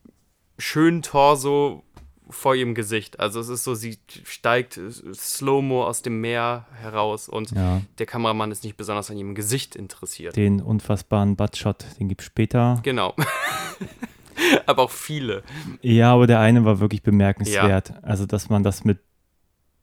schönen Torso vor ihrem Gesicht. Also es ist so, sie steigt Slow-Mo aus dem Meer heraus und Ja, der Kameramann ist nicht besonders an ihrem Gesicht interessiert. den unfassbaren Buttshot, den gibt's später. Genau. Aber auch viele. Ja, aber der eine war wirklich bemerkenswert. Also, dass man das mit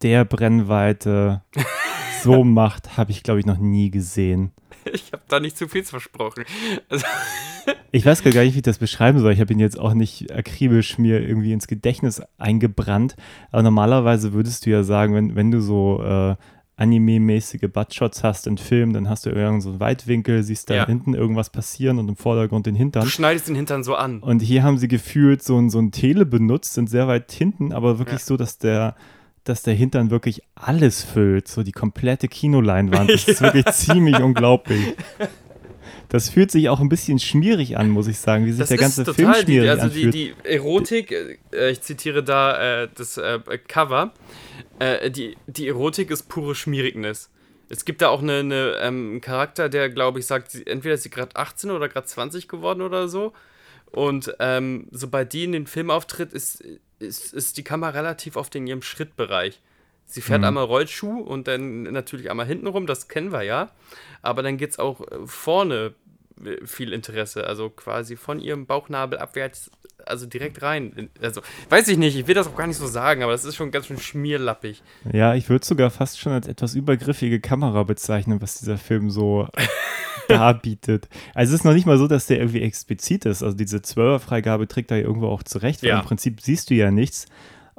der Brennweite so macht, habe ich, glaube ich, noch nie gesehen. Ich habe da nicht zu viel versprochen. Also, Ich weiß gar nicht, wie ich das beschreiben soll. Ich habe ihn jetzt auch nicht akribisch mir irgendwie ins Gedächtnis eingebrannt. Aber normalerweise würdest du ja sagen, wenn, wenn du so äh, Anime-mäßige Buttshots hast in Filmen, dann hast du irgendeinen so einen Weitwinkel, siehst da Ja. hinten irgendwas passieren und im Vordergrund den Hintern. du schneidest den Hintern so an. Und hier haben sie gefühlt so ein, so ein Tele benutzt, sind sehr weit hinten, aber wirklich Ja. so, dass der, dass der Hintern wirklich alles füllt, so die komplette Kinoleinwand. Das ist wirklich ziemlich unglaublich. Das fühlt sich auch ein bisschen schmierig an, muss ich sagen, wie sich Das der ganze ist Film die, schmierig also die, anfühlt. die Erotik, äh, ich zitiere da äh, das äh, Cover, äh, die, die Erotik ist pure Schmierignis. Es gibt da auch eine, eine, ähm, einen Charakter, der, glaube ich, sagt, entweder ist sie gerade 18 oder gerade 20 geworden oder so. Und ähm, sobald die in den Film auftritt, ist, ist, ist die Kamera relativ oft in ihrem Schrittbereich. Sie fährt einmal Rollschuh und dann natürlich einmal hinten rum, das kennen wir ja. Aber dann geht es auch äh, vorne äh, viel Interesse, also quasi von ihrem Bauchnabel abwärts, also direkt rein. In- Also, weiß ich nicht, ich will das auch gar nicht so sagen, aber das ist schon ganz schön schmierlappig. Ja, ich würde sogar fast schon als etwas übergriffige Kamera bezeichnen, was dieser Film so darbietet. Also es ist noch nicht mal so, dass der irgendwie explizit ist. Also diese 12er-Freigabe trägt da ja irgendwo auch zurecht, weil Ja. im Prinzip siehst du ja nichts.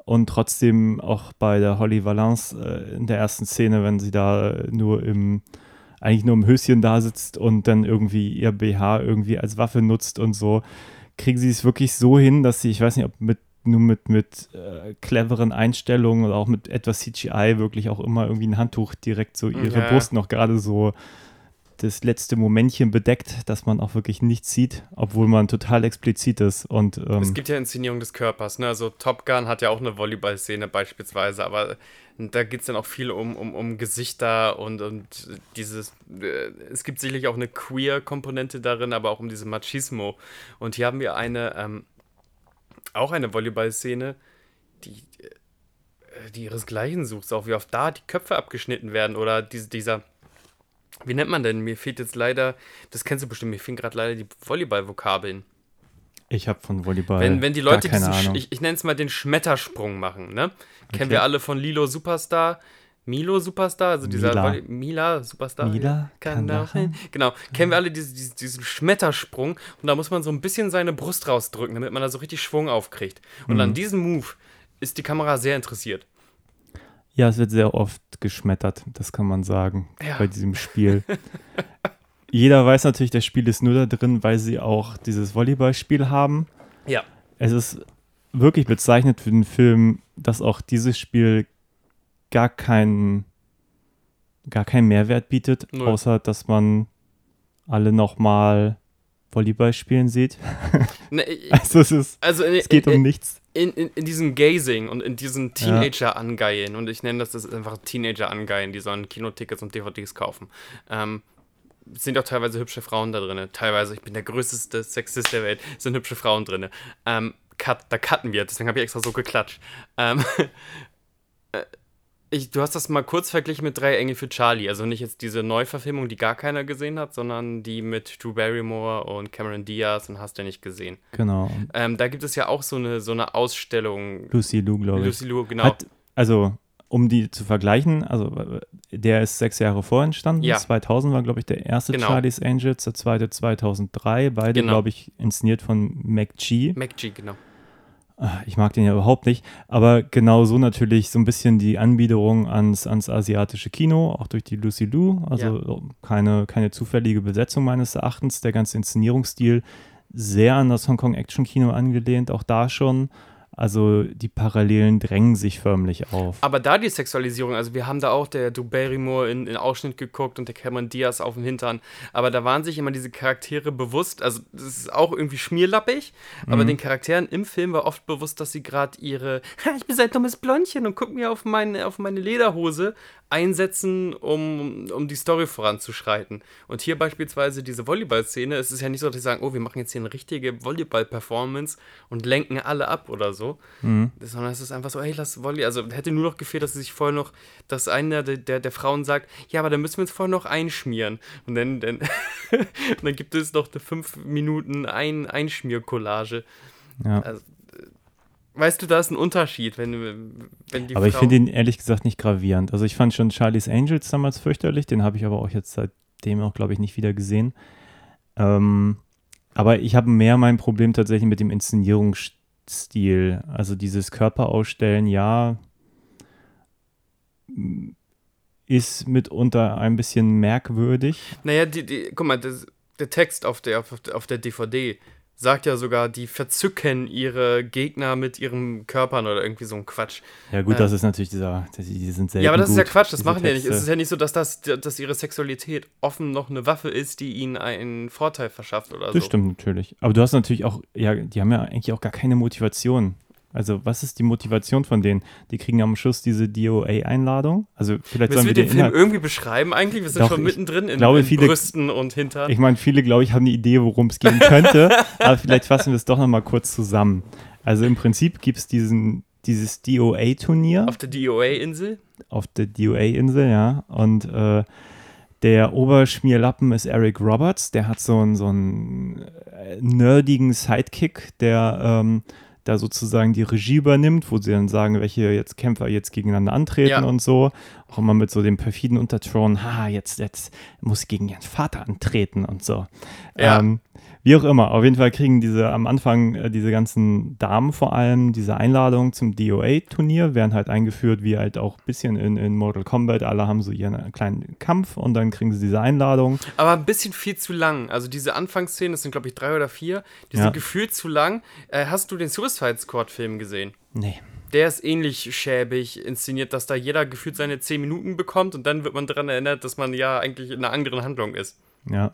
Und trotzdem auch bei der Holly Valance äh, in der ersten Szene, wenn sie da äh, nur im, eigentlich nur im Höschen da sitzt und dann irgendwie ihr BH irgendwie als Waffe nutzt und so, kriegen sie es wirklich so hin, dass sie, ich weiß nicht, ob mit nur mit, mit äh, cleveren Einstellungen oder auch mit etwas CGI wirklich auch immer irgendwie ein Handtuch direkt so ihre Ja. Brust noch gerade so das letzte Momentchen bedeckt, dass man auch wirklich nichts sieht, obwohl man total explizit ist. Und ähm, Es gibt ja Inszenierung des Körpers, ne? Also Top Gun hat ja auch eine Volleyball-Szene beispielsweise, aber da geht es dann auch viel um, um, um Gesichter und, und dieses, äh, es gibt sicherlich auch eine Queer-Komponente darin, aber auch um diese Machismo. Und hier haben wir eine, ähm, auch eine Volleyball-Szene, die, äh, die ihresgleichen sucht, auch wie oft da die Köpfe abgeschnitten werden oder diese, dieser, wie nennt man denn? Mir fehlt jetzt leider, das kennst du bestimmt, mir fehlen gerade leider die Volleyball-Vokabeln. ich habe von Volleyball Wenn, wenn die gar Leute keine diesen, Ahnung. ich, ich nenne es mal den Schmettersprung machen, ne? Kennen Okay. wir alle von Lilo Superstar. Milo Superstar, also dieser Mila. Volley- Mila Superstar. Mila kann hin. Genau, kennen wir alle diese, diese, diesen Schmettersprung und da muss man so ein bisschen seine Brust rausdrücken, damit man da so richtig Schwung aufkriegt. Und Mhm. an diesem Move ist die Kamera sehr interessiert. Ja, es wird sehr oft geschmettert, das kann man sagen, Ja. bei diesem Spiel. Jeder weiß natürlich, das Spiel ist nur da drin, weil sie auch dieses Volleyballspiel haben. Ja. Es ist wirklich bezeichnet für den Film, dass auch dieses Spiel gar keinen gar keinen Mehrwert bietet, Null. außer dass man alle nochmal Volleyball spielen sieht. Ne, ich- Also es ist, also in, es geht in, um nichts. In, in, in diesem Gazing und in diesen Teenager-Angeilen, und ich nenne das, das einfach Teenager-Angeilen, die sollen Kinotickets und DVDs kaufen. Ähm, sind auch teilweise hübsche Frauen da drin. Teilweise, ich bin der größte Sexist der Welt, sind hübsche Frauen drin. Ähm, cut, da cutten wir, deswegen habe ich extra so geklatscht. Ähm, äh, ich, du hast das mal kurz verglichen mit Drei Engel für Charlie. Also nicht jetzt diese Neuverfilmung, die gar keiner gesehen hat, sondern die mit Drew Barrymore und Cameron Diaz und hast du nicht gesehen. Genau. Ähm, da gibt es ja auch so eine, so eine Ausstellung. Lucy Lou, glaube ich. Lucy Liu, genau. Hat, also um die zu vergleichen, also äh, der ist sechs Jahre vor entstanden. Ja. 2000 war, glaube ich, der erste Genau. Charlie's Angels, der zweite 2003. Beide, Genau. glaube ich, inszeniert von McG. MacG, genau. Ah, Ich mag den ja überhaupt nicht, aber genau so natürlich so ein bisschen die Anbiederung ans, ans asiatische Kino, auch durch die Lucy Liu. Also keine, keine zufällige Besetzung meines Erachtens. Der ganze Inszenierungsstil sehr an das Hongkong-Action-Kino angelehnt, auch da schon. Also die Parallelen drängen sich förmlich auf. Aber da die Sexualisierung, also wir haben da auch der Drew Barrymore in, in Ausschnitt geguckt und der Cameron Diaz auf dem Hintern, aber da waren sich immer diese Charaktere bewusst, also das ist auch irgendwie schmierlappig, aber den Charakteren im Film war oft bewusst, dass sie gerade ihre, "Ha, ich bin so ein dummes Blondchen und guck mir auf meine, auf meine Lederhose einsetzen, um, um die Story voranzuschreiten. Und hier beispielsweise diese Volleyball-Szene, es ist ja nicht so, dass sie sagen, oh, wir machen jetzt hier eine richtige Volleyball-Performance und lenken alle ab oder so, sondern es ist einfach so, hey, lass Volley, also hätte nur noch gefehlt, dass sie sich vorher noch, dass einer der, der, der Frauen sagt, ja, aber dann müssen wir uns vorher noch einschmieren. Und dann, dann, und dann gibt es noch eine fünf Minuten ein Einschmiercollage. Ja. Also, weißt du, da ist ein Unterschied, wenn, wenn die aber ich Frau- finde ihn ehrlich gesagt nicht gravierend. Also ich fand schon Charlie's Angels damals fürchterlich, den habe ich aber auch jetzt seitdem auch, glaube ich, nicht wieder gesehen. Ähm, aber ich habe mehr mein Problem tatsächlich mit dem Inszenierungsstil. Also dieses Körperausstellen, ja, ist mitunter ein bisschen merkwürdig. Naja, die, die, guck mal, das, der Text auf der, auf der DVD sagt ja sogar, die verzücken ihre Gegner mit ihren Körpern oder irgendwie so ein Quatsch. Ja gut, Äh. das ist natürlich dieser, die sind selten Ja, aber das ist ja gut, Quatsch, das machen die ja nicht. Es ist ja nicht so, dass, das, dass ihre Sexualität offen noch eine Waffe ist, die ihnen einen Vorteil verschafft oder Das so. stimmt natürlich. Aber du hast natürlich auch, ja, die haben ja eigentlich auch gar keine Motivation. Also, was ist die Motivation von denen? Die kriegen am Schluss diese DOA-Einladung. Also, vielleicht Müssen sollen wir wir den den Film Inhalt. irgendwie beschreiben eigentlich? Wir sind Doch, schon mittendrin in, glaube, in viele- Brüsten und Hintern. Ich meine, viele, glaube ich, haben eine Idee, worum es gehen könnte. aber vielleicht fassen wir es doch nochmal kurz zusammen. Also, im Prinzip gibt es diesen, dieses DOA-Turnier auf der DOA-Insel? auf der DOA-Insel, ja. Und äh, der Oberschmierlappen ist Eric Roberts. Der hat so einen, so einen äh, nerdigen Sidekick, der ähm, da sozusagen die Regie übernimmt, wo sie dann sagen, welche jetzt Kämpfer jetzt gegeneinander antreten Ja. und so. Auch immer mit so dem perfiden Unterton, ha, jetzt, jetzt muss ich gegen ihren Vater antreten und so. Ja. Ähm, wie auch immer, auf jeden Fall kriegen diese am Anfang äh, diese ganzen Damen vor allem diese Einladung zum DOA-Turnier, werden halt eingeführt, wie halt auch ein bisschen in, in Mortal Kombat. Alle haben so ihren kleinen Kampf und dann kriegen sie diese Einladung. Aber ein bisschen viel zu lang. Also diese Anfangsszenen, das sind glaube ich drei oder vier, die Ja. sind gefühlt zu lang. Äh, hast du den Suicide Squad-Film gesehen? Nee. Der ist ähnlich schäbig inszeniert, dass da jeder gefühlt seine zehn Minuten bekommt und dann wird man daran erinnert, dass man ja eigentlich in einer anderen Handlung ist. Ja,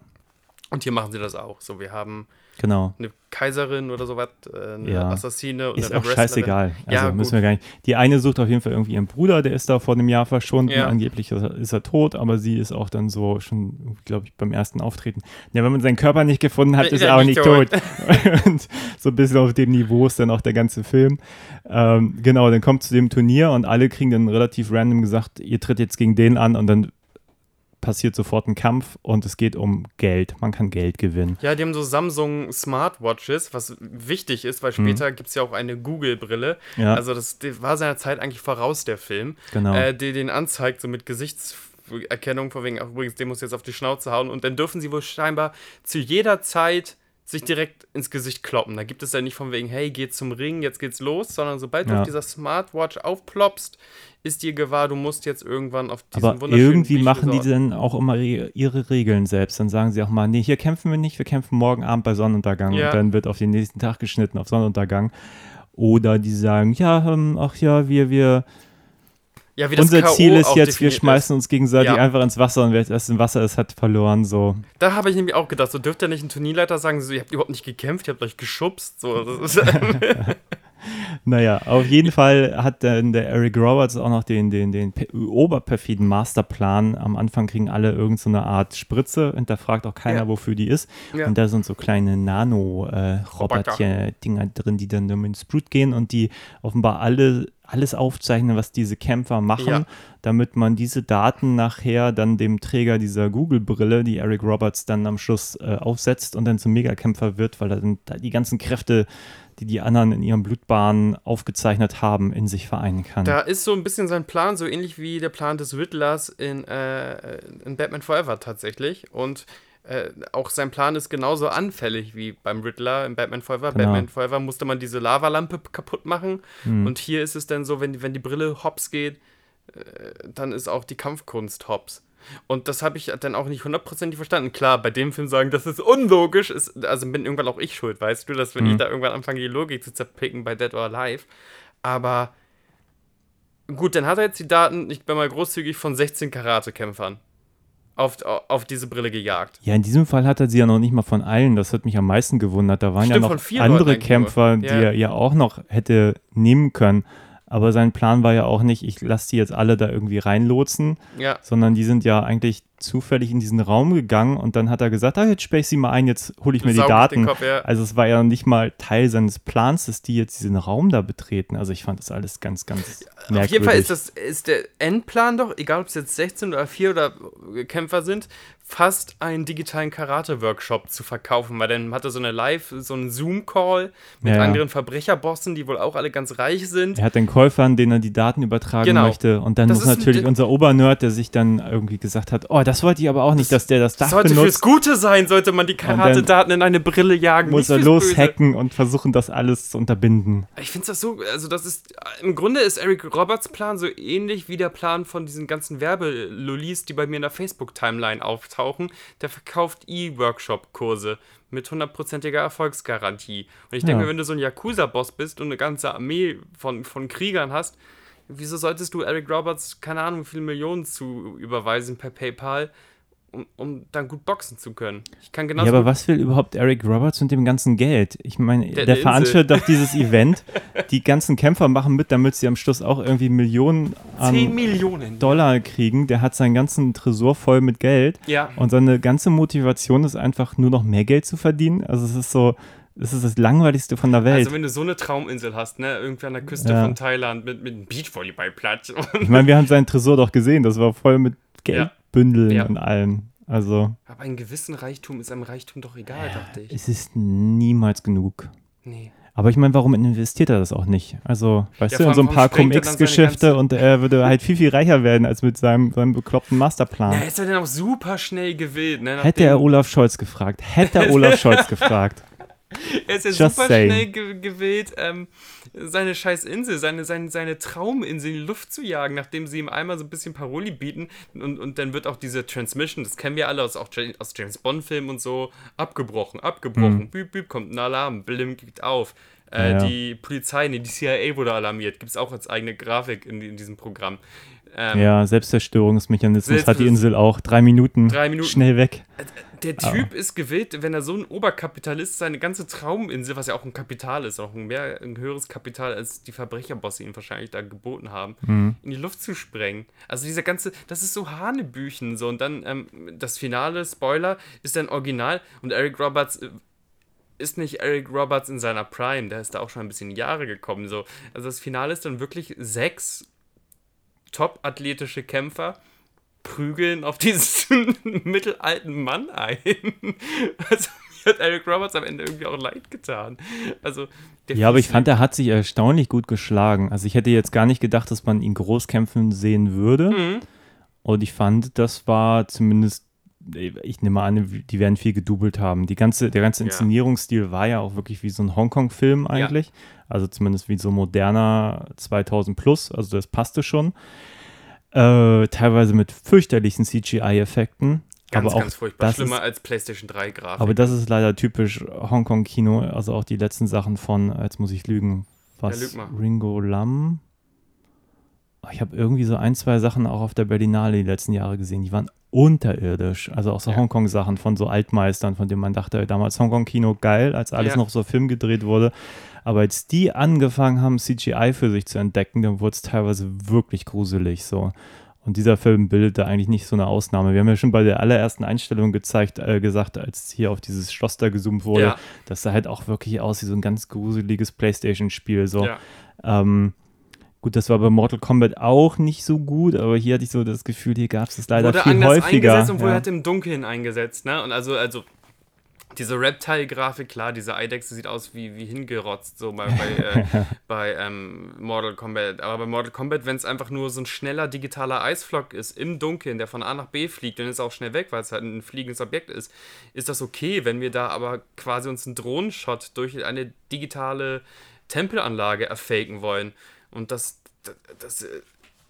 Und hier machen sie das auch. So, wir haben genau. eine Kaiserin oder sowas, äh, eine Ja. Assassine und Ist eine auch Wrestlerin. scheißegal. Also Ja, müssen gut. wir gar nicht. Die eine sucht auf jeden Fall irgendwie ihren Bruder, der ist da vor einem Jahr verschwunden. Ja. Angeblich ist er, tot, aber sie ist auch dann so schon, glaube ich, beim ersten Auftreten. Ja, wenn man seinen Körper nicht gefunden hat, Ist er auch nicht nicht tot. und so ein bisschen auf dem Niveau ist dann auch der ganze Film. Ähm, genau, dann kommt zu dem Turnier und alle kriegen dann relativ random gesagt, ihr tritt jetzt gegen den an und dann passiert sofort ein Kampf und es geht um Geld. Man kann Geld gewinnen. Ja, die haben so Samsung Smartwatches, was wichtig ist, weil später gibt es ja auch eine Google-Brille. Mhm. Ja. Also das war seiner Zeit eigentlich voraus, der Film. Genau. Äh, die den anzeigt, so mit Gesichtserkennung, von wegen, ach, übrigens, den muss jetzt auf die Schnauze hauen. Und dann dürfen sie wohl scheinbar zu jeder Zeit sich direkt ins Gesicht kloppen. Da gibt es ja nicht von wegen, hey, geh zum Ring, jetzt geht's los, sondern sobald du Ja. auf dieser Smartwatch aufploppst, ist dir gewahr, du musst jetzt irgendwann auf diesen Aber wunderschönen irgendwie Beach machen die Resort- dann auch immer ihre ihre Regeln selbst. Dann sagen sie auch mal, nee, hier kämpfen wir nicht, wir kämpfen morgen Abend bei Sonnenuntergang. Ja. Und dann wird auf den nächsten Tag geschnitten, auf Sonnenuntergang. Oder die sagen, ja, ähm, ach ja, wir, wir, ja, unser K.O. Ziel ist jetzt, wir schmeißen uns gegenseitig Ja. einfach ins Wasser und wer erst im Wasser ist, hat verloren. So. Da habe ich nämlich auch gedacht, so dürfte ja nicht ein Turnierleiter sagen, so, ihr habt überhaupt nicht gekämpft, ihr habt euch geschubst. So, Naja, auf jeden Fall hat dann der Eric Roberts auch noch den, den, den pe- oberperfiden Masterplan. Am Anfang kriegen alle irgendeine so eine Art Spritze, hinterfragt auch keiner, Ja. wofür die ist. Ja. Und da sind so kleine Nano-Roboter-Dinger drin, die dann ins Blut gehen und die offenbar alle alles aufzeichnen, was diese Kämpfer machen, Ja. damit man diese Daten nachher dann dem Träger dieser Google-Brille, die Eric Roberts dann am Schluss äh, aufsetzt und dann zum Megakämpfer wird, weil er dann da die ganzen Kräfte die die anderen in ihren Blutbahnen aufgezeichnet haben, in sich vereinen kann. Da ist so ein bisschen sein Plan, so ähnlich wie der Plan des Riddlers in, äh, in Batman Forever tatsächlich. Und äh, auch sein Plan ist genauso anfällig wie beim Riddler in Batman Forever. Genau. Batman Forever musste man diese Lavalampe kaputt machen. Hm. Und hier ist es dann so, wenn die, wenn die Brille hops geht, äh, dann ist auch die Kampfkunst hops. Und das habe ich dann auch nicht hundertprozentig verstanden. Klar, bei dem Film sagen, das ist unlogisch, ist, also bin irgendwann auch ich schuld, weißt du, dass wenn Mhm. ich da irgendwann anfange, die Logik zu zerpicken bei Dead or Alive. Aber gut, dann hat er jetzt die Daten, ich bin mal großzügig, von 16 Karatekämpfern auf, auf diese Brille gejagt. Ja, in diesem Fall hat er sie ja noch nicht mal von allen. Das hat mich am meisten gewundert. Da waren Stimmt, ja noch andere Kämpfer, nur. die Ja. er ja auch noch hätte nehmen können. Aber sein Plan war ja auch nicht, ich lasse die jetzt alle da irgendwie reinlotsen, Ja. sondern die sind ja eigentlich zufällig in diesen Raum gegangen und dann hat er gesagt, ah, jetzt sperre ich sie mal ein, jetzt hole ich mir die Daten. Kopf, ja. Also es war ja nicht mal Teil seines Plans, dass die jetzt diesen Raum da betreten. Also ich fand das alles ganz, ganz merkwürdig. Auf jeden Fall ist, das, ist der Endplan doch, egal ob es jetzt 16 oder 4 oder Kämpfer sind, fast einen digitalen Karate-Workshop zu verkaufen, weil dann hat er so eine Live, so einen Zoom-Call mit Ja, ja. anderen Verbrecherbossen, die wohl auch alle ganz reich sind. Er hat den Käufer, an den er die Daten übertragen Genau. möchte. Und dann Das muss natürlich unser Obernerd, der sich dann irgendwie gesagt hat, oh, das wollte ich aber auch nicht, dass der das Dach Sollte fürs benutzt, Gute sein, sollte man die Karate-Daten in eine Brille jagen. muss er fürs loshacken und versuchen, das alles zu unterbinden. Ich finde das so, also das ist, im Grunde ist Eric Roberts Plan so ähnlich wie der Plan von diesen ganzen Werbelolis, die bei mir in der Facebook-Timeline auftauchen. Der verkauft E-Workshop-Kurse mit hundertprozentiger Erfolgsgarantie. Und ich denke Ja. mir, wenn du so ein Yakuza-Boss bist und eine ganze Armee von, von Kriegern hast, wieso solltest du Eric Roberts, keine Ahnung, wie viele Millionen zu überweisen per PayPal, um, um dann gut boxen zu können? Ich kann genauso ja, aber was will überhaupt Eric Roberts mit dem ganzen Geld? Ich meine, Der- der, veranstaltet doch dieses Event. Die ganzen Kämpfer machen mit, damit sie am Schluss auch irgendwie Millionen 10 an Millionen. Dollar kriegen. Der hat seinen ganzen Tresor voll mit Geld. Ja. Und seine ganze Motivation ist einfach nur noch mehr Geld zu verdienen. Also es ist so, es ist das Langweiligste von der Welt. Also wenn du so eine Trauminsel hast, ne, irgendwie an der Küste Ja. von Thailand mit, mit einem Beachvolleyballplatz. ich meine, wir haben seinen Tresor doch gesehen. Das war voll mit Geldbündeln Ja. und allem. Also Aber ein gewissen Reichtum ist einem Reichtum doch egal, dachte ich. es ist niemals genug. Nee. Aber ich meine, warum investiert er das auch nicht? Also, weißt Ja, du, in so ein paar ganze- und er würde halt viel, viel reicher werden als mit seinem, seinem bekloppten Masterplan. Ja, ist er denn auch super schnell gewählt, ne? Hätte er Olaf Scholz gefragt. Hätte er Olaf Scholz gefragt. Er ist ja Just super saying. schnell ge gewählt, ähm, seine scheiß Insel, seine, seine, seine Trauminsel in die Luft zu jagen, nachdem sie ihm einmal so ein bisschen Paroli bieten. Und, und dann wird auch diese Transmission, das kennen wir alle aus, auch aus James Bond-Filmen und so, abgebrochen, abgebrochen. Büb, büb, kommt ein Alarm, Blim geht auf. Äh, ja. Die Polizei, nee, die CIA wurde alarmiert. Gibt es auch als eigene Grafik in, in diesem Programm. Ähm, Ja, Selbstzerstörungsmechanismus hat die Insel auch. Drei Minuten, Drei Minuten. schnell weg. Der Typ ist gewillt, wenn er so ein Oberkapitalist seine ganze Trauminsel, was ja auch ein Kapital ist, auch ein, mehr, ein höheres Kapital, als die Verbrecherbosse ihm wahrscheinlich da geboten haben, Mhm. in die Luft zu sprengen. Also dieser ganze, das ist so Hanebüchen so. Und dann ähm, das Finale, Spoiler, ist dann original und Eric Roberts äh, ist nicht Eric Roberts in seiner Prime, der ist da auch schon ein bisschen Jahre gekommen. So. Also das Finale ist dann wirklich sechs top-athletische Kämpfer prügeln auf diesen mittelalten Mann ein. Also hat Eric Roberts am Ende irgendwie auch leid getan. Also der Ja, aber ich fand, er hat sich erstaunlich gut geschlagen. Also ich hätte jetzt gar nicht gedacht, dass man ihn groß kämpfen sehen würde. Mhm. Und ich fand, das war zumindest, ich nehme an, die werden viel gedoubelt haben. Die ganze, der ganze Ja. Inszenierungsstil war ja auch wirklich wie so ein Hongkong-Film eigentlich. Also zumindest wie so moderner 2000 plus. Also das passte schon. Äh, teilweise mit fürchterlichen CGI-Effekten. Ganz, aber auch ganz furchtbar. das Schlimmer ist, als PlayStation 3 Grafik. Aber das ist leider typisch Hongkong-Kino. Also auch die letzten Sachen von, jetzt muss ich lügen, was? lüg mal. Ringo Lam. Oh, Ich habe irgendwie so ein, zwei Sachen auch auf der Berlinale die letzten Jahre gesehen. Die waren unterirdisch. Also auch so Ja. Hongkong-Sachen von so Altmeistern, von denen man dachte, damals Hongkong-Kino geil, als alles Ja. noch so Film gedreht wurde. Aber als die angefangen haben, CGI für sich zu entdecken, dann wurde es teilweise wirklich gruselig so. Und dieser Film bildete eigentlich nicht so eine Ausnahme. Wir haben ja schon bei der allerersten Einstellung gezeigt, äh, gesagt, als hier auf dieses Schloss da gezoomt wurde, Ja. das sah halt auch wirklich aus wie so ein ganz gruseliges Playstation-Spiel. So. ja. Ähm, gut, das war bei Mortal Kombat auch nicht so gut, aber hier hatte ich so das Gefühl, hier gab es das leider wurde viel anders häufiger. eingesetzt und wurde ja. halt im Dunkeln eingesetzt, ne? Und also, also diese Reptile-Grafik, klar, diese Eidechse sieht aus wie, wie hingerotzt, so bei, bei, äh, bei ähm, Mortal Kombat. Aber bei Mortal Kombat, wenn es einfach nur so ein schneller digitaler Eisflock ist, im Dunkeln, der von A nach B fliegt, dann ist er auch schnell weg, weil es halt ein fliegendes Objekt ist, ist das okay, wenn wir da aber quasi uns einen Drohnenshot durch eine digitale Tempelanlage erfaken wollen. Und das, das, das äh,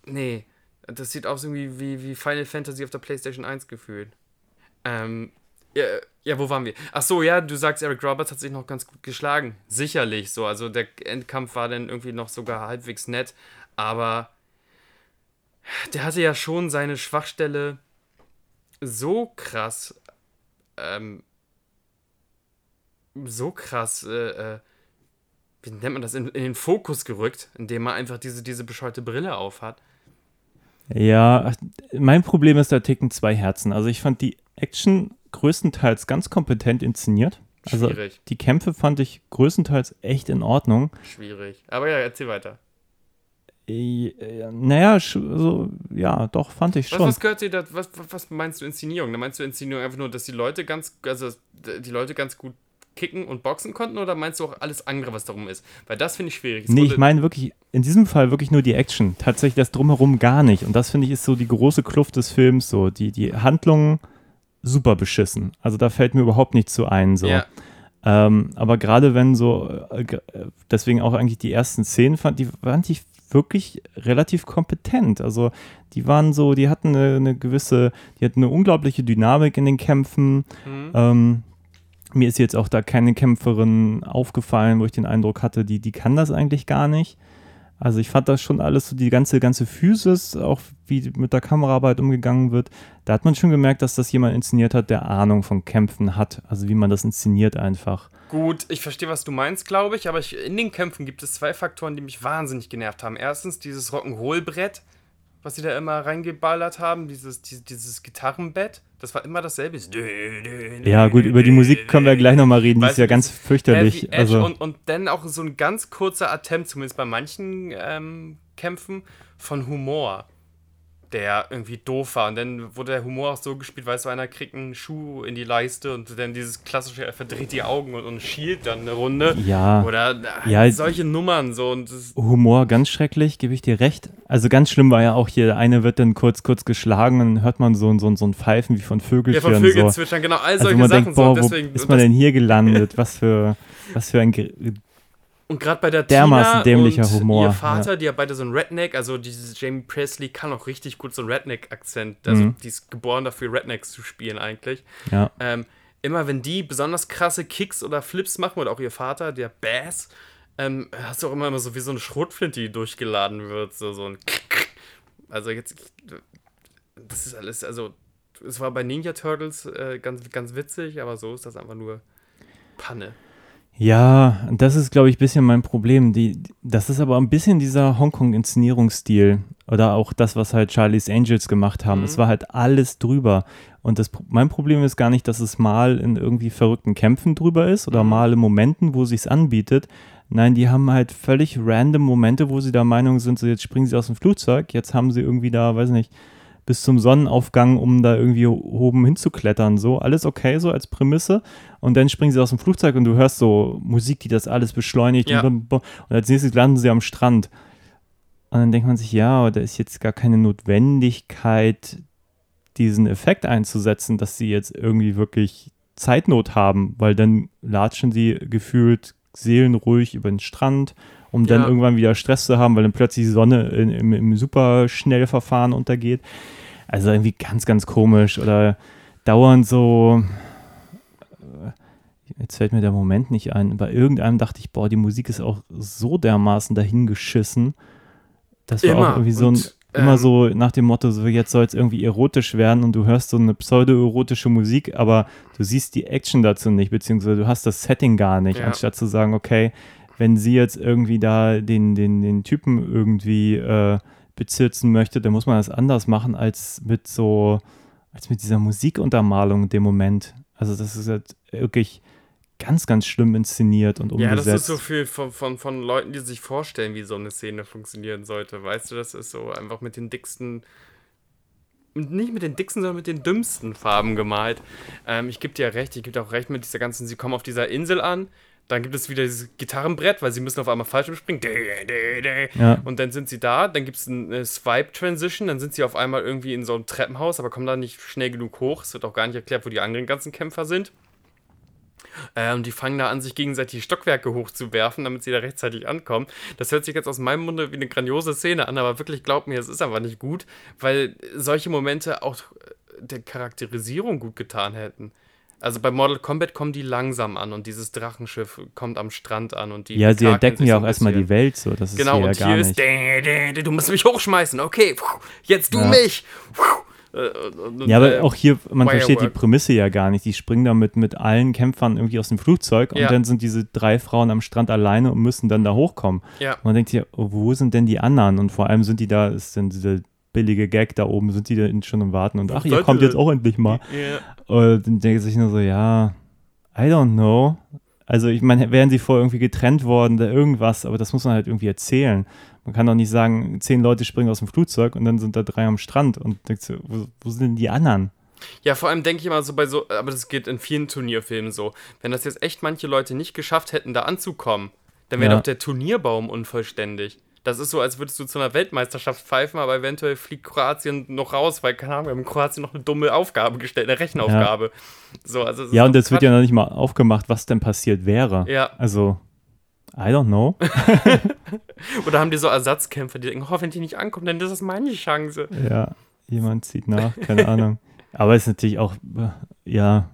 nee, das sieht aus irgendwie wie, wie Final Fantasy auf der PlayStation 1 gefühlt. Ähm, ja, ja, wo waren wir? Ach so, ja, du sagst, Eric Roberts hat sich noch ganz gut geschlagen. Sicherlich so. Also der Endkampf war dann irgendwie noch sogar halbwegs nett. Aber der hatte ja schon seine Schwachstelle so krass, ähm, so krass, äh, äh, wie nennt man das, in, in, den Fokus gerückt, indem er einfach diese, diese bescheuerte Brille aufhat. Ja, mein Problem ist, da ticken zwei Herzen. Also ich fand die Action größtenteils ganz kompetent inszeniert. Also Schwierig. die Kämpfe fand ich größtenteils echt in Ordnung. Schwierig. Aber ja, erzähl weiter. Äh, naja, so, ja, doch, fand ich schon. Was, was gehört dir da, was, was meinst du Inszenierung? Da meinst du Inszenierung einfach nur, dass die Leute ganz, also die Leute ganz gut kicken und boxen konnten oder meinst du auch alles andere, was darum ist? Weil das finde ich schwierig. Es nee, ich meine wirklich, in diesem Fall wirklich nur die Action. Tatsächlich das Drumherum gar nicht. Und das finde ich ist so die große Kluft des Films, so die, die Handlungen super beschissen. Also da fällt mir überhaupt nichts zu ein. So. Ja. Ähm, aber gerade wenn so, äh, deswegen auch eigentlich die ersten Szenen fand, die fand ich wirklich relativ kompetent. Also die waren so, die hatten eine, eine gewisse, die hatten eine unglaubliche Dynamik in den Kämpfen. Mhm. Ähm, mir ist jetzt auch da keine Kämpferin aufgefallen, wo ich den Eindruck hatte, die, die kann das eigentlich gar nicht. Also ich fand das schon alles so, die ganze, ganze Physis, auch wie mit der Kameraarbeit umgegangen wird, da hat man schon gemerkt, dass das jemand inszeniert hat, der Ahnung von Kämpfen hat. Also wie man das inszeniert einfach. Gut, ich verstehe, was du meinst, glaube ich, aber ich, in den Kämpfen gibt es zwei Faktoren, die mich wahnsinnig genervt haben. Erstens dieses Rock'n'Roll-Brett, was sie da immer reingeballert haben, dieses, dieses, dieses Gitarrenbett, das war immer dasselbe. Ja, gut, über die Musik können wir gleich nochmal reden, die ist ja ganz fürchterlich. Also und, und dann auch so ein ganz kurzer Attempt, zumindest bei manchen ähm, Kämpfen, von Humor der irgendwie doof war. Und dann wurde der Humor auch so gespielt, weil so einer kriegt einen Schuh in die Leiste und dann dieses klassische, er verdreht die Augen und, und schielt dann eine Runde. Ja. Oder äh, ja, solche Nummern so. Und Humor ganz schrecklich, gebe ich dir recht. Also ganz schlimm war ja auch hier, der eine wird dann kurz, kurz geschlagen und dann hört man so, so, so ein Pfeifen wie von Vögelchen. Ja, von Vögeln so. zwitschern, genau, all also solche man Sachen. Denkt, boah, so. Deswegen, wo ist man denn hier gelandet? was für, was für ein und gerade bei der Dermaßen Tina dämlicher und Humor. ihr Vater, ja. die ja beide so ein Redneck, also dieses Jamie Presley kann auch richtig gut so einen Redneck-Akzent, also mhm. die ist geboren dafür, Rednecks zu spielen eigentlich. Ja. Ähm, immer wenn die besonders krasse Kicks oder Flips machen, oder auch ihr Vater, der Bass, ähm, hast du auch immer, immer so wie so eine Schrotflinte, die durchgeladen wird, so, so ein Also jetzt, das ist alles, also es war bei Ninja Turtles äh, ganz, ganz witzig, aber so ist das einfach nur Panne. Ja, das ist, glaube ich, ein bisschen mein Problem. Die, das ist aber ein bisschen dieser Hongkong-Inszenierungsstil oder auch das, was halt Charlie's Angels gemacht haben. Mhm. Es war halt alles drüber. Und das, mein Problem ist gar nicht, dass es mal in irgendwie verrückten Kämpfen drüber ist oder mhm. mal in Momenten, wo es sich anbietet. Nein, die haben halt völlig random Momente, wo sie der Meinung sind, so jetzt springen sie aus dem Flugzeug, jetzt haben sie irgendwie da, weiß nicht, bis zum Sonnenaufgang, um da irgendwie oben hinzuklettern. So, alles okay, so als Prämisse. Und dann springen sie aus dem Flugzeug und du hörst so Musik, die das alles beschleunigt. Ja. Und, und, als nächstes landen sie am Strand. Und dann denkt man sich, ja, da ist jetzt gar keine Notwendigkeit, diesen Effekt einzusetzen, dass sie jetzt irgendwie wirklich Zeitnot haben, weil dann latschen sie gefühlt seelenruhig über den Strand um ja. dann irgendwann wieder Stress zu haben, weil dann plötzlich die Sonne in, im, im Superschnellverfahren untergeht. Also irgendwie ganz, ganz komisch oder dauernd so. Äh, jetzt fällt mir der Moment nicht ein. Bei irgendeinem dachte ich, boah, die Musik ist auch so dermaßen dahingeschissen. Das war immer. auch irgendwie so ein, und, immer ähm, so nach dem Motto, so jetzt soll es irgendwie erotisch werden und du hörst so eine pseudo-erotische Musik, aber du siehst die Action dazu nicht, beziehungsweise du hast das Setting gar nicht, ja. anstatt zu sagen, okay, wenn sie jetzt irgendwie da den, den, den Typen irgendwie äh, bezirzen möchte, dann muss man das anders machen als mit so, als mit dieser Musikuntermalung in dem Moment. Also das ist halt wirklich ganz, ganz schlimm inszeniert und umgesetzt. Ja, das ist so viel von, von, von Leuten, die sich vorstellen, wie so eine Szene funktionieren sollte. Weißt du, das ist so einfach mit den dicksten nicht mit den dicksten, sondern mit den dümmsten Farben gemalt. Ähm, ich gebe dir recht, ich gebe dir auch recht mit dieser ganzen, sie kommen auf dieser Insel an, dann gibt es wieder dieses Gitarrenbrett, weil sie müssen auf einmal falsch springen. Ja. Und dann sind sie da, dann gibt es eine Swipe-Transition, dann sind sie auf einmal irgendwie in so einem Treppenhaus, aber kommen da nicht schnell genug hoch. Es wird auch gar nicht erklärt, wo die anderen ganzen Kämpfer sind. Äh, und die fangen da an, sich gegenseitig Stockwerke hochzuwerfen, damit sie da rechtzeitig ankommen. Das hört sich jetzt aus meinem Munde wie eine grandiose Szene an, aber wirklich glaubt mir, es ist einfach nicht gut, weil solche Momente auch der Charakterisierung gut getan hätten. Also bei Mortal Kombat kommen die langsam an und dieses Drachenschiff kommt am Strand an und die. Ja, sie entdecken ja auch erstmal die. Welt so. Das ist Genau, hier und ja hier ist, nicht. dä, du musst mich hochschmeißen, okay, jetzt du Ja. mich. Äh, Ja, aber äh, auch hier, man versteht die Wirework. Prämisse ja gar nicht. Die springen damit mit allen Kämpfern irgendwie aus dem Flugzeug und Ja. dann sind diese drei Frauen am Strand alleine und müssen dann da hochkommen. Ja. Und man denkt sich, oh, wo sind denn die anderen? Und vor allem sind die da, ist denn dieser billige Gag da oben, sind die da schon im Warten und ach, ihr kommt jetzt denn? auch endlich mal. Ja. Und dann denke ich nur so, ja, I don't know. Also ich meine, wären sie vorher irgendwie getrennt worden oder irgendwas, aber das muss man halt irgendwie erzählen. Man kann doch nicht sagen, zehn Leute springen aus dem Flugzeug und dann sind da drei am Strand und denkst du, wo, wo sind denn die anderen? Ja, vor allem denke ich immer so bei so, aber das geht in vielen Turnierfilmen so. Wenn das jetzt echt manche Leute nicht geschafft hätten, da anzukommen, dann wäre Ja. doch der Turnierbaum unvollständig. Das ist so, als würdest du zu einer Weltmeisterschaft pfeifen, aber eventuell fliegt Kroatien noch raus, weil, keine Ahnung, wir haben in Kroatien noch eine dumme Aufgabe gestellt, eine Rechenaufgabe. So, also Ja, und jetzt wird ja noch nicht mal aufgemacht, was denn passiert wäre. Ja, Also, I don't know. oder haben die so Ersatzkämpfer, die denken, oh, wenn die nicht ankommen, dann ist das meine Chance. ja, jemand zieht nach, keine Ahnung. Aber es ist natürlich auch, äh, ja,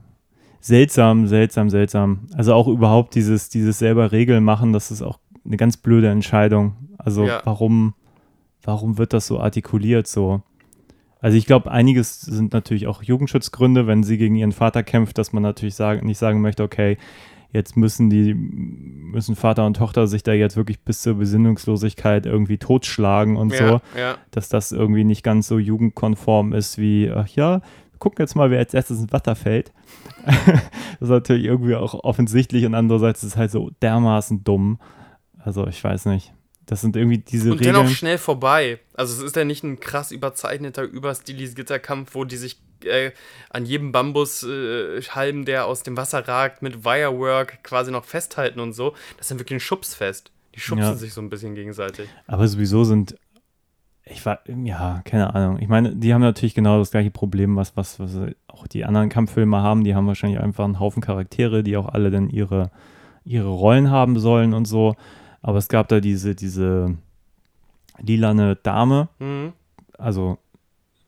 seltsam, seltsam, seltsam. Also auch überhaupt dieses, dieses selber Regeln machen, das ist auch eine ganz blöde Entscheidung. Also Ja. warum, warum wird das so artikuliert so? Also ich glaube, einiges sind natürlich auch Jugendschutzgründe, wenn sie gegen ihren Vater kämpft, dass man natürlich sagen, nicht sagen möchte, okay, jetzt müssen die, müssen Vater und Tochter sich da jetzt wirklich bis zur Besinnungslosigkeit irgendwie totschlagen und so Ja, ja. dass das irgendwie nicht ganz so jugendkonform ist wie, ach ja, gucken jetzt mal, wer als erstes ins Wasser fällt. das ist natürlich irgendwie auch offensichtlich und andererseits ist es halt so dermaßen dumm. Also ich weiß nicht. Das sind irgendwie diese Und Regeln. dennoch schnell vorbei. Also es ist ja nicht ein krass überzeichneter, überstilisierter Kampf, wo die sich äh, an jedem Bambushalm, äh, der aus dem Wasser ragt, mit Wirework quasi noch festhalten und so. Das ist dann wirklich ein Schubsfest. Die schubsen Ja. sich so ein bisschen gegenseitig. Aber sowieso sind, ich war, ja, keine Ahnung. Ich meine, die haben natürlich genau das gleiche Problem, was, was, was auch die anderen Kampffilme haben. Die haben wahrscheinlich einfach einen Haufen Charaktere, die auch alle dann ihre, ihre Rollen haben sollen und so. Aber es gab da diese, diese lilane Dame, Mhm. also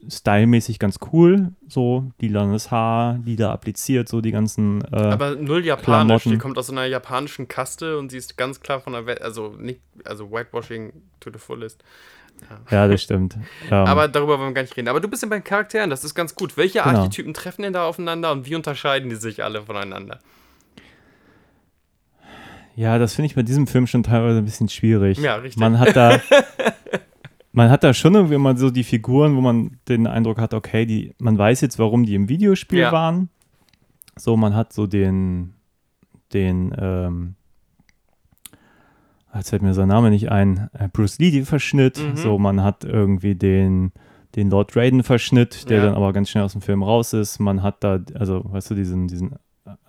stylmäßig ganz cool, so lilanes Haar, lila appliziert, so die ganzen, äh, Aber null japanisch. Klamotten. Die kommt aus so einer japanischen Kaste und sie ist ganz klar von der Welt, also nicht, also Whitewashing to the fullest. ja, das stimmt. Ähm, Aber darüber wollen wir gar nicht reden. Aber du bist ja bei den Charakteren, das ist ganz gut. Welche Genau. Archetypen treffen denn da aufeinander und wie unterscheiden die sich alle voneinander? Ja, das finde ich bei diesem Film schon teilweise ein bisschen schwierig. Ja, richtig. Man hat da, man hat da schon irgendwie mal so die Figuren, wo man den Eindruck hat, okay, die, man weiß jetzt, warum die im Videospiel Ja. waren. So, man hat so den, den, ähm, jetzt fällt mir sein Name nicht ein, äh, Bruce Lee-Verschnitt. Mhm. So, man hat irgendwie den, den Lord Raiden-Verschnitt, der Ja. dann aber ganz schnell aus dem Film raus ist. Man hat da, also, weißt du, diesen, diesen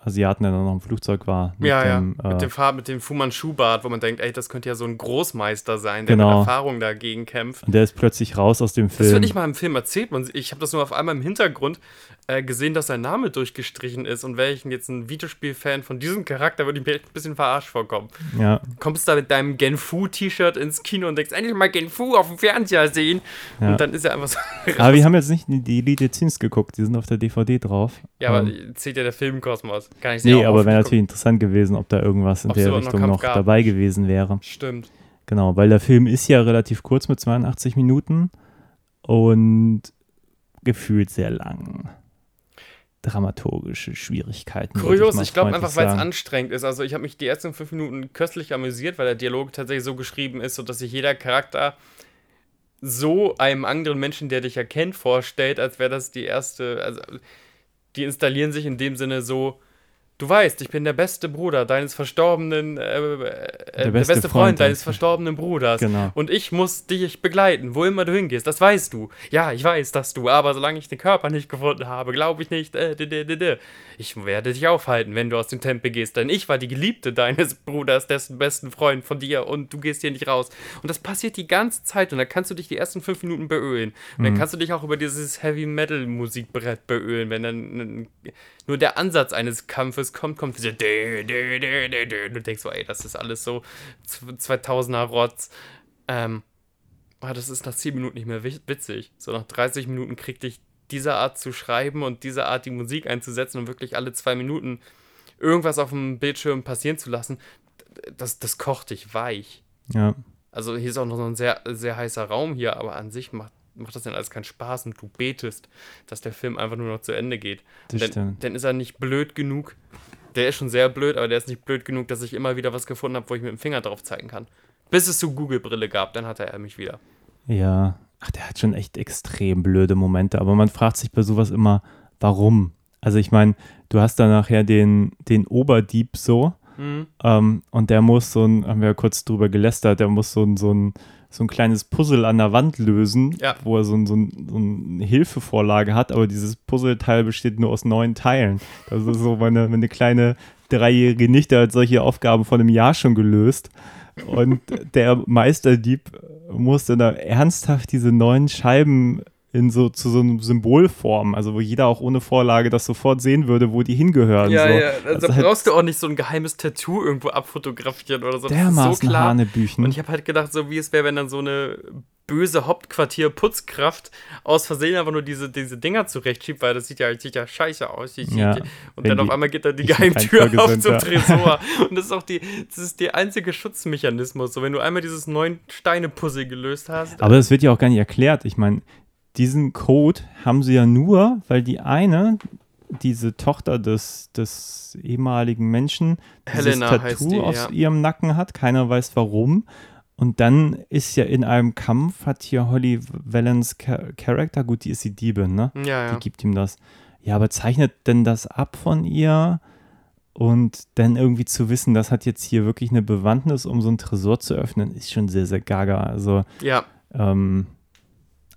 Asiaten, der dann noch im Flugzeug war. mit ja, dem, ja. äh, Mit dem Farb, mit dem Fu Manchu-Bart, wo man denkt, ey, das könnte ja so ein Großmeister sein, der Genau. mit Erfahrung dagegen kämpft. Und der ist plötzlich raus aus dem Das Film. wird nicht mal im Film erzählt. Man, ich habe das nur auf einmal im Hintergrund äh, gesehen, dass sein Name durchgestrichen ist. Und wäre ich jetzt ein Videospiel-Fan von diesem Charakter, würde ich mir echt ein bisschen verarscht vorkommen. ja, Kommst da mit deinem Genfu-T-Shirt ins Kino und denkst, endlich mal Genfu auf dem Fernseher sehen. Ja. Und dann ist er einfach so. aber wir haben jetzt nicht die Elite Zins geguckt, die sind auf der DVD drauf. ja, aber Ähm, zählt ja der Filmkosmos. Ich sehr nee, aber wäre natürlich interessant gewesen, ob da irgendwas in der noch Richtung noch gab. dabei gewesen wäre. Stimmt. Genau, weil der Film ist ja relativ kurz mit 82 Minuten und gefühlt sehr lang. Dramaturgische Schwierigkeiten. Kurios, mal ich glaube einfach, weil es anstrengend ist. Also ich habe mich die ersten fünf Minuten köstlich amüsiert, weil der Dialog tatsächlich so geschrieben ist, sodass sich jeder Charakter so einem anderen Menschen, der dich erkennt, vorstellt, als wäre das die erste. Also die installieren sich in dem Sinne so Du weißt, ich bin der beste Bruder deines verstorbenen, äh, äh, der, beste beste, Freund, Freund deines verstorbenen Bruders. Genau. Und ich muss dich begleiten, wo immer du hingehst. Das weißt du. Ja, ich weiß, dass du. Aber solange ich den Körper nicht gefunden habe, glaube ich nicht. Äh, d, d, d. Ich werde dich aufhalten, wenn du aus dem Tempel gehst. Denn ich war die Geliebte deines Bruders, dessen besten Freund von dir. Und du gehst hier nicht raus. Und das passiert die ganze Zeit. Und da kannst du dich die ersten fünf Minuten beölen. Und Mhm. dann kannst du dich auch über dieses Heavy-Metal-Musikbrett beölen. Wenn dann nur der Ansatz eines Kampfes kommt, kommt diese. Und du denkst so, ey, das ist alles so 2000er Rotz. Ähm, aber das ist nach 10 Minuten nicht mehr wi- witzig. So nach 30 Minuten krieg dich diese Art zu schreiben und diese Art die Musik einzusetzen und wirklich alle zwei Minuten irgendwas auf dem Bildschirm passieren zu lassen, das, das kocht dich weich. Ja. Also hier ist auch noch so ein sehr, sehr heißer Raum hier, aber an sich macht, macht das dann alles keinen Spaß und du betest, dass der Film einfach nur noch zu Ende geht. Denn, stimmt. dann ist er nicht blöd genug. Der ist schon sehr blöd, aber der ist nicht blöd genug, dass ich immer wieder was gefunden habe, wo ich mit dem Finger drauf zeigen kann. Bis es zu Google-Brille gab, dann hatte er mich wieder. Ja. Ach, der hat schon echt extrem blöde Momente. Aber man fragt sich bei sowas immer, warum? Also ich meine, du hast da nachher den, den Oberdieb so Mhm. ähm, und der muss so ein, haben wir ja kurz drüber gelästert, der muss so ein, so ein, so ein kleines Puzzle an der Wand lösen, Ja. wo er so, ein, so, ein, so eine Hilfevorlage hat, aber dieses Puzzleteil besteht nur aus neun Teilen. Das ist so, meine, meine kleine dreijährige Nichte hat solche Aufgaben vor einem Jahr schon gelöst. Und der Meisterdieb musste da ernsthaft diese neun Scheiben in so zu so einem Symbol formen, also wo jeder auch ohne Vorlage das sofort sehen würde, wo die hingehören. Ja, so. ja, also da halt brauchst du auch nicht so ein geheimes Tattoo irgendwo abfotografieren oder so. Das ist so dermaßen klar. Hanebüchen. Und ich habe halt gedacht, so wie es wäre, wenn dann so eine böse Hauptquartier-Putzkraft aus Versehen einfach nur diese, diese Dinger zurechtschiebt, weil das sieht ja, sieht ja scheiße aus. Ja, und dann auf die einmal geht dann die Geheimtür auf sind, zum ja. Tresor. Und das ist auch die, das ist der einzige Schutzmechanismus. So, wenn du einmal dieses neun Steine-Puzzle gelöst hast. Aber das wird ja auch gar nicht erklärt. Ich meine, diesen Code haben sie ja nur, weil die eine, diese Tochter des, des ehemaligen Menschen, dieses Helena Tattoo die, auf ja. ihrem Nacken hat. Keiner weiß warum. Und dann ist ja in einem Kampf, hat hier Holly Valens Cha- Charakter, gut, die ist die Diebin, ne? ja, ja. Die gibt ihm das. Ja, aber zeichnet denn das ab von ihr? Und dann irgendwie zu wissen, das hat jetzt hier wirklich eine Bewandtnis, um so einen Tresor zu öffnen, ist schon sehr, sehr gaga. Also, ja. ähm,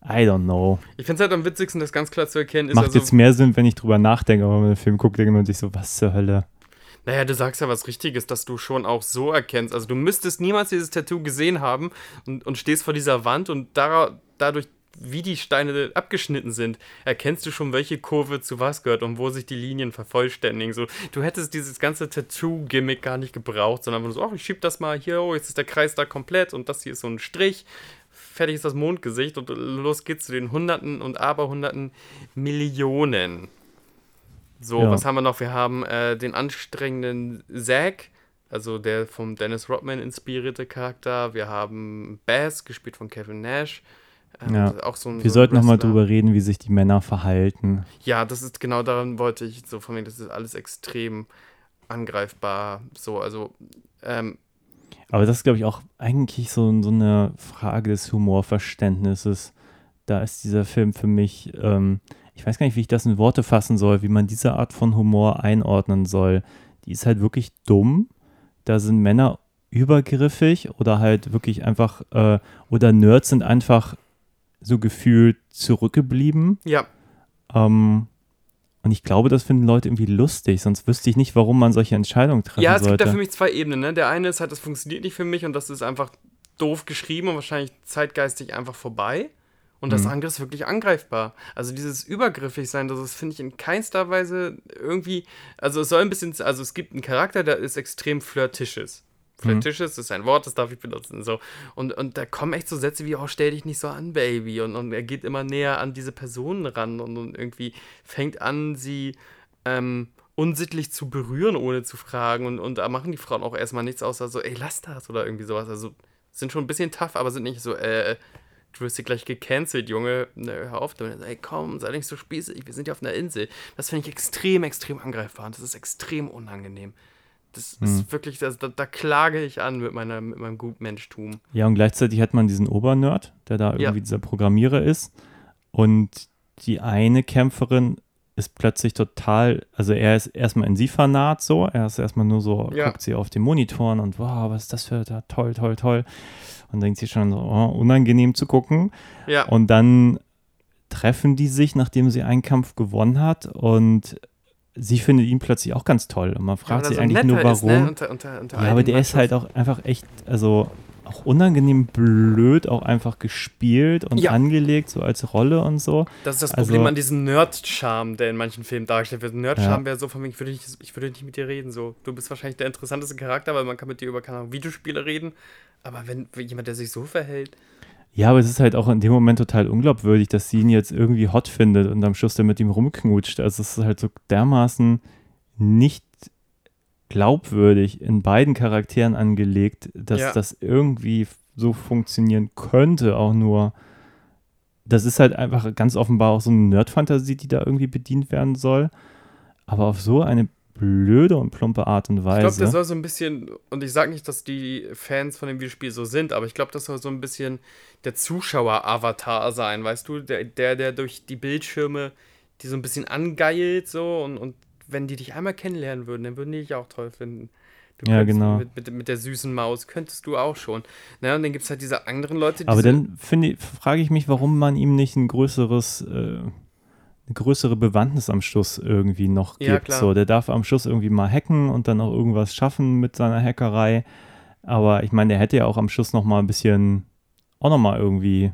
I don't know. Ich finde es halt am witzigsten, das ganz klar zu erkennen, ist Macht also, jetzt mehr Sinn, wenn ich drüber nachdenke, aber wenn man den Film guckt, denkt man sich so, was zur Hölle? Naja, du sagst ja was Richtiges, dass du schon auch so erkennst. Also du müsstest niemals dieses Tattoo gesehen haben und, und stehst vor dieser Wand und dara, dadurch, wie die Steine abgeschnitten sind, erkennst du schon, welche Kurve zu was gehört und wo sich die Linien vervollständigen. So, du hättest dieses ganze Tattoo-Gimmick gar nicht gebraucht, sondern einfach so, ach, ich schieb das mal hier, oh, jetzt ist der Kreis da komplett und das hier ist so ein Strich. Fertig ist das Mondgesicht und los geht's zu den Hunderten und Aberhunderten Millionen. So, Ja. was haben wir noch? Wir haben äh, den anstrengenden Zack, also der vom Dennis Rodman inspirierte Charakter. Wir haben Bass, gespielt von Kevin Nash. Ähm, Ja. Auch so ein, Wir so sollten nochmal drüber reden, wie sich die Männer verhalten. Ja, das ist genau daran wollte ich so von mir, das ist alles extrem angreifbar. So, also, ähm, Aber das ist, glaube ich, auch eigentlich so, so eine Frage des Humorverständnisses. Da ist dieser Film für mich, ähm, ich weiß gar nicht, wie ich das in Worte fassen soll, wie man diese Art von Humor einordnen soll. Die ist halt wirklich dumm. Da sind Männer übergriffig oder halt wirklich einfach, äh, oder Nerds sind einfach so gefühlt zurückgeblieben. ja, Ähm, und ich glaube, das finden Leute irgendwie lustig, sonst wüsste ich nicht, warum man solche Entscheidungen treffen ja, es sollte. gibt da für mich zwei Ebenen. Ne? Der eine ist halt, das funktioniert nicht für mich und das ist einfach doof geschrieben und wahrscheinlich zeitgeistig einfach vorbei. Und das Mhm. andere ist wirklich angreifbar. Also dieses übergriffig sein, das finde ich in keinster Weise irgendwie, also es soll ein bisschen, also es gibt einen Charakter, der ist extrem flirtitious. Flirtitious ist ein Wort, das darf ich benutzen. So. Und, und da kommen echt so Sätze wie, oh, stell dich nicht so an, Baby. Und, und er geht immer näher an diese Personen ran und, und irgendwie fängt an, sie ähm, unsittlich zu berühren, ohne zu fragen. Und, und da machen die Frauen auch erstmal nichts außer so, ey, lass das oder irgendwie sowas. Also sind schon ein bisschen tough, aber sind nicht so, äh, du wirst hier gleich gecancelt, Junge. Nö, hör auf damit. Ey, komm, sei nicht so spießig, wir sind ja auf einer Insel. Das finde ich extrem, extrem angreifbar und das ist extrem unangenehm. Das Hm. ist wirklich, das, da, da klage ich an mit, meiner, mit meinem Gutmenschtum. Ja, und gleichzeitig hat man diesen Obernerd, der da Ja. irgendwie dieser Programmierer ist. Und die eine Kämpferin ist plötzlich total, also er ist erstmal in sie vernarrt so, er ist erstmal nur so, Ja. guckt sie auf den Monitoren und wow, was ist das für da, toll, toll, toll. Und denkt sich schon so, oh, unangenehm zu gucken. Ja, Und dann treffen die sich, nachdem sie einen Kampf gewonnen hat und sie findet ihn plötzlich auch ganz toll. Und man fragt er sich so eigentlich nur, warum. Ist, ne? unter, unter, unter Ja, aber der ist halt auch einfach echt, also auch unangenehm blöd, auch einfach gespielt und Ja. angelegt, so als Rolle und so. Das ist das also- Problem an diesem Nerd-Charme, der in manchen Filmen dargestellt wird. Nerd-Charme Ja. wäre so von wegen, ich würde, nicht, ich würde nicht mit dir reden. So. Du bist wahrscheinlich der interessanteste Charakter, weil man kann mit dir über keine Ahnung, Videospiele reden. Aber wenn jemand, der sich so verhält, Ja, aber es ist halt auch in dem Moment total unglaubwürdig, dass sie ihn jetzt irgendwie hot findet und am Schluss dann mit ihm rumknutscht. Also es ist halt so dermaßen nicht glaubwürdig in beiden Charakteren angelegt, dass Ja. das irgendwie so funktionieren könnte, auch nur. Das ist halt einfach ganz offenbar auch so eine Nerd-Fantasie, die da irgendwie bedient werden soll. Aber auf so eine blöde und plumpe Art und ich glaube, Weise. das soll so ein bisschen, und ich sage nicht, dass die Fans von dem Videospiel so sind, aber ich glaube, das soll so ein bisschen der Zuschauer-Avatar sein, weißt du? Der, der, der durch die Bildschirme die so ein bisschen angeilt, so, und, und wenn die dich einmal kennenlernen würden, dann würden die dich auch toll finden. Du Ja, genau. Mit, mit, mit der süßen Maus könntest du auch schon. Na, und dann gibt es halt diese anderen Leute, die Aber dann finde ich- frage ich mich, warum man ihm nicht ein größeres, äh, eine größere Bewandtnis am Schluss irgendwie noch gibt. Klar. So, der darf am Schluss irgendwie mal hacken und dann auch irgendwas schaffen mit seiner Hackerei. Aber ich meine, der hätte ja auch am Schluss noch mal ein bisschen, auch noch mal irgendwie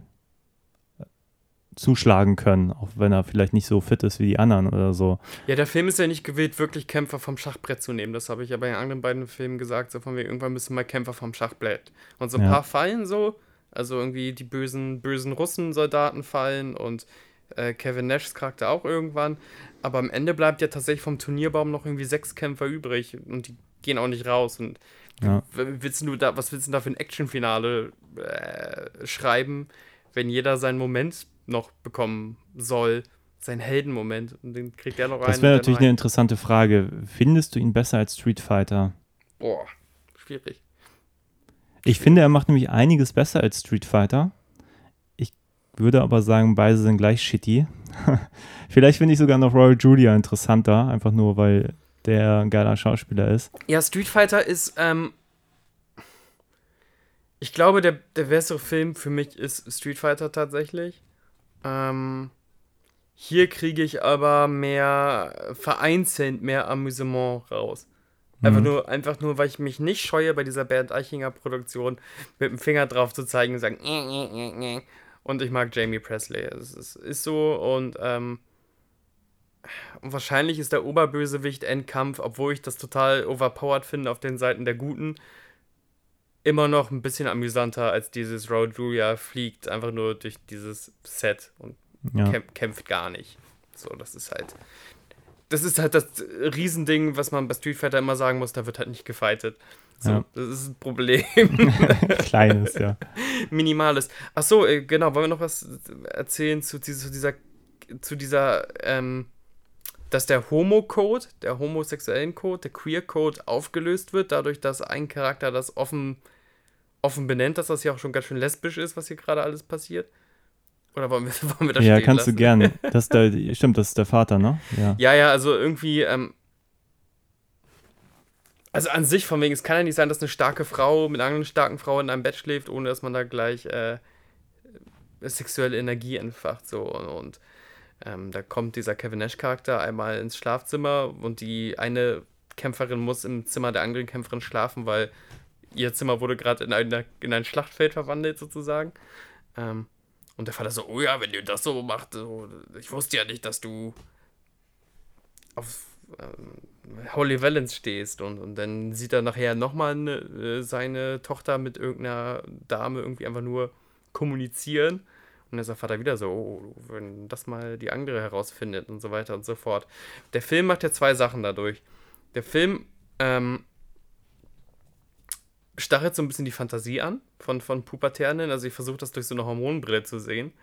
zuschlagen können, auch wenn er vielleicht nicht so fit ist wie die anderen oder so. Ja, der Film ist ja nicht gewillt, wirklich Kämpfer vom Schachbrett zu nehmen. Das habe ich ja bei den anderen beiden Filmen gesagt. So von wegen, irgendwann müssen mal Kämpfer vom Schachbrett. Und so ein Ja. paar fallen so. Also irgendwie die bösen, bösen Russen-Soldaten fallen und äh, Kevin Nashs Charakter auch irgendwann. Aber am Ende bleibt ja tatsächlich vom Turnierbaum noch irgendwie sechs Kämpfer übrig und die gehen auch nicht raus. Und Ja. willst du da, was willst du denn da für ein Actionfinale äh, schreiben, wenn jeder seinen Moment noch bekommen soll? Seinen Heldenmoment. Und den kriegt er noch rein. Das wäre natürlich dann eine interessante Frage. Findest du ihn besser als Street Fighter? Boah, schwierig. Ich finde, er macht nämlich einiges besser als Street Fighter. Würde aber sagen, beide sind gleich shitty. Vielleicht finde ich sogar noch Royal Julia interessanter, einfach nur, weil der ein geiler Schauspieler ist. Ja, Street Fighter ist, ähm, ich glaube, der, der bessere Film für mich ist Street Fighter tatsächlich. Ähm, hier kriege ich aber mehr, vereinzelt mehr Amüsement raus. Einfach, Mhm. nur, einfach nur, weil ich mich nicht scheue, bei dieser Bernd Eichinger Produktion mit dem Finger drauf zu zeigen und sagen, "Äh, äh, äh, äh." Und ich mag Jamie Presley. Es ist, ist so und, ähm, und wahrscheinlich ist der Oberbösewicht Endkampf, obwohl ich das total overpowered finde auf den Seiten der Guten, immer noch ein bisschen amüsanter als dieses Road Julia fliegt einfach nur durch dieses Set und Ja. kämp kämpft gar nicht. So, das ist halt. Das ist halt das Riesending, was man bei Street Fighter immer sagen muss, da wird halt nicht gefightet. So, Ja. das ist ein Problem. Kleines, ja. Minimales. Ach so, äh, genau, wollen wir noch was erzählen zu, diese- zu dieser, zu dieser, ähm, dass der Homo-Code, der homosexuellen Code, der Queer-Code aufgelöst wird, dadurch, dass ein Charakter das offen, offen benennt, dass das hier auch schon ganz schön lesbisch ist, was hier gerade alles passiert? Oder wollen wir, wollen wir das Ja, kannst du lassen? gern. Das ist der, stimmt, das ist der Vater, ne? Ja. Ja, ja, also irgendwie, ähm, also an sich, von wegen, es kann ja nicht sein, dass eine starke Frau mit einer anderen starken Frau in einem Bett schläft, ohne dass man da gleich äh, sexuelle Energie entfacht. So und, und ähm, da kommt dieser Kevin Nash-Charakter einmal ins Schlafzimmer und die eine Kämpferin muss im Zimmer der anderen Kämpferin schlafen, weil ihr Zimmer wurde gerade in, in ein Schlachtfeld verwandelt, sozusagen. Ähm, und der Vater so, oh ja, wenn ihr das so macht, so, ich wusste ja nicht, dass du auf ähm, Holy Valence stehst und, und dann sieht er nachher nochmal ne, äh, seine Tochter mit irgendeiner Dame irgendwie einfach nur kommunizieren und dann ist der Vater wieder so, oh, wenn das mal die andere herausfindet und so weiter und so fort. Der Film macht ja zwei Sachen dadurch. Der Film ähm, stachelt so ein bisschen die Fantasie an von, von Pubertären, also ich versuche das durch so eine Hormonbrille zu sehen.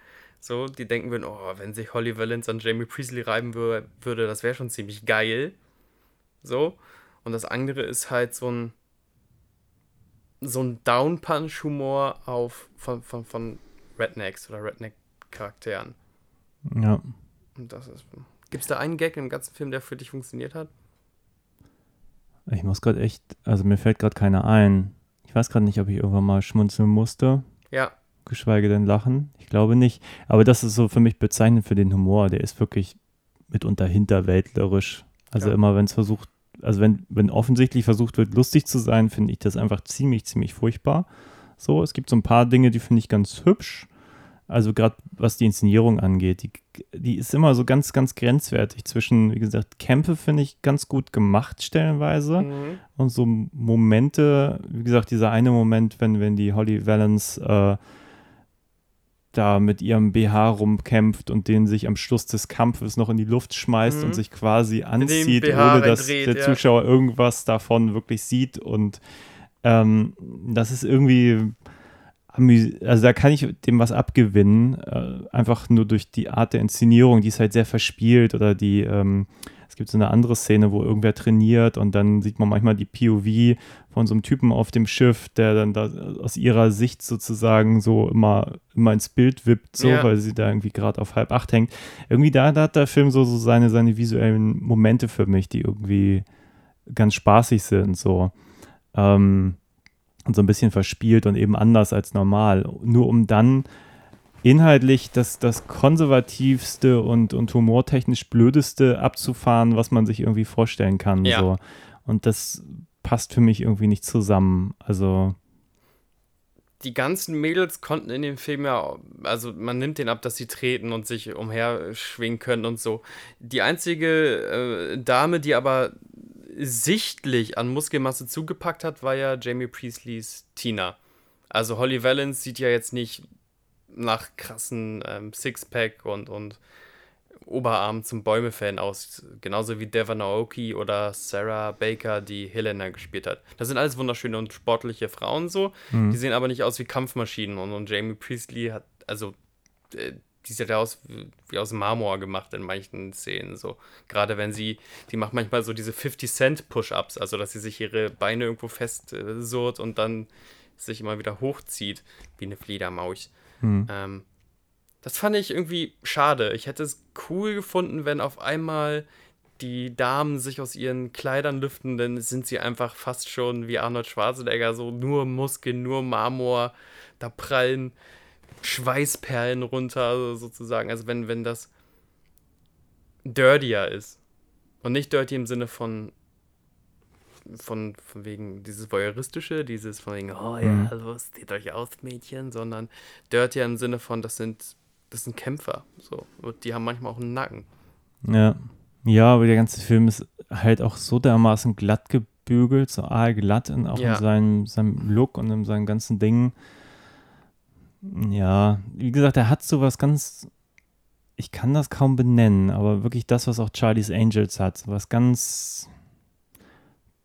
So, die denken würden, oh, wenn sich Holly Valence an Jamie Priestley reiben wür würde, das wäre schon ziemlich geil. So. Und das andere ist halt so ein so ein Down-Punch-Humor auf von, von, von Rednecks oder Redneck-Charakteren. ja. Und das ist, Gibt es da einen Gag im ganzen Film, der für dich funktioniert hat? Ich muss gerade echt, also mir fällt gerade keiner ein. Ich weiß gerade nicht, ob ich irgendwann mal schmunzeln musste, Ja, geschweige denn lachen. Ich glaube nicht. Aber das ist so für mich bezeichnend für den Humor. Der ist wirklich mitunter hinterwäldlerisch. Also Ja. immer, wenn es versucht, also wenn, wenn offensichtlich versucht wird, lustig zu sein, finde ich das einfach ziemlich, ziemlich furchtbar. So, es gibt so ein paar Dinge, die finde ich ganz hübsch. Also gerade was die Inszenierung angeht, die, die ist immer so ganz, ganz grenzwertig zwischen, wie gesagt, Kämpfe finde ich ganz gut gemacht stellenweise mhm. und so Momente, wie gesagt, dieser eine Moment, wenn, wenn die Holly Valance äh, da mit ihrem BH rumkämpft und den sich am Schluss des Kampfes noch in die Luft schmeißt Mhm. und sich quasi anzieht, ohne dass reindreht, der ja. Zuschauer irgendwas davon wirklich sieht. Und ähm, das ist irgendwie, also da kann ich dem was abgewinnen, äh, einfach nur durch die Art der Inszenierung, die ist halt sehr verspielt oder die, ähm, gibt so eine andere Szene, wo irgendwer trainiert und dann sieht man manchmal die POV von so einem Typen auf dem Schiff, der dann da aus ihrer Sicht sozusagen so immer, immer ins Bild wippt, so, Ja. weil sie da irgendwie gerade auf halb acht hängt. Irgendwie da, da hat der Film so, so seine, seine visuellen Momente für mich, die irgendwie ganz spaßig sind, so. Ähm, und so ein bisschen verspielt und eben anders als normal. Nur um dann inhaltlich das, das konservativste und, und humortechnisch blödeste abzufahren, was man sich irgendwie vorstellen kann. Ja. So. Und das passt für mich irgendwie nicht zusammen. Also, die ganzen Mädels konnten in dem Film ja, also man nimmt den ab, dass sie treten und sich umherschwingen können und so. Die einzige äh, Dame, die aber sichtlich an Muskelmasse zugepackt hat, war ja Jamie Priestleys Tina. Also Holly Valance sieht ja jetzt nicht nach krassen ähm, Sixpack und, und Oberarm zum Bäume-Fan aus. Genauso wie Devon Aoki oder Sarah Baker, die Helena gespielt hat. Das sind alles wunderschöne und sportliche Frauen so. Die sehen aber nicht aus wie Kampfmaschinen. Und, und Jamie Priestley hat, also, äh, die sieht ja aus wie, aus Marmor gemacht in manchen Szenen. So. Gerade wenn sie, die macht manchmal so diese 50-Cent-Push-Ups, also dass sie sich ihre Beine irgendwo fest äh, und dann sich immer wieder hochzieht, wie eine Fledermaus. Hm. Ähm, das fand ich irgendwie schade. Ich hätte es cool gefunden, wenn auf einmal die Damen sich aus ihren Kleidern lüften, dann sind sie einfach fast schon wie Arnold Schwarzenegger, so nur Muskeln, nur Marmor, da prallen Schweißperlen runter, so sozusagen. Also wenn, wenn das dirtier ist. Und nicht dirty im Sinne von von, von wegen dieses Voyeuristische, dieses von wegen, oh ja, Mhm. los, seht euch aus, Mädchen, sondern dirty im Sinne von, das sind, das sind Kämpfer. So. Und die haben manchmal auch einen Nacken. Ja. Ja, aber der ganze Film ist halt auch so dermaßen glatt gebügelt, so aalglatt und auch Ja. in seinem, seinem Look und in seinen ganzen Dingen. Ja, wie gesagt, er hat so was ganz, ich kann das kaum benennen, aber wirklich das, was auch Charlie's Angels hat, was ganz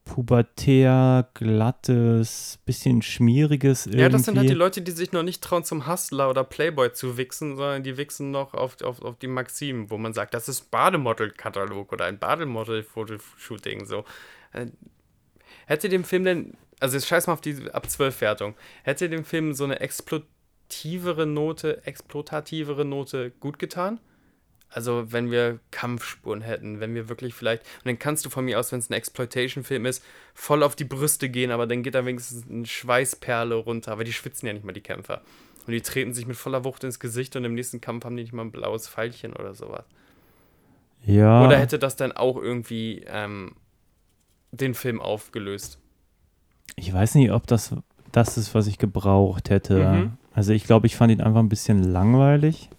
pubertär, glattes, bisschen schmieriges irgendwie. Ja, das sind halt die Leute, die sich noch nicht trauen, zum Hustler oder Playboy zu wichsen, sondern die wichsen noch auf, auf, auf die Maxim, wo man sagt, das ist Bademodel-Katalog oder ein Bademodel-Fotoshooting. So. Äh, Hätte dem Film denn, also jetzt scheiß mal auf die ab 12 Wertung, hätte dem Film so eine explotivere Note, explotativere Note gut getan? Also, wenn wir Kampfspuren hätten, wenn wir wirklich vielleicht, und dann kannst du von mir aus, wenn es ein Exploitation-Film ist, voll auf die Brüste gehen, aber dann geht da wenigstens eine Schweißperle runter, aber die schwitzen ja nicht mal die Kämpfer. Und die treten sich mit voller Wucht ins Gesicht und im nächsten Kampf haben die nicht mal ein blaues Pfeilchen oder sowas. Ja. Oder hätte das dann auch irgendwie ähm, den Film aufgelöst? Ich weiß nicht, ob das das ist, was ich gebraucht hätte. Mhm. Also ich glaube, ich fand ihn einfach ein bisschen langweilig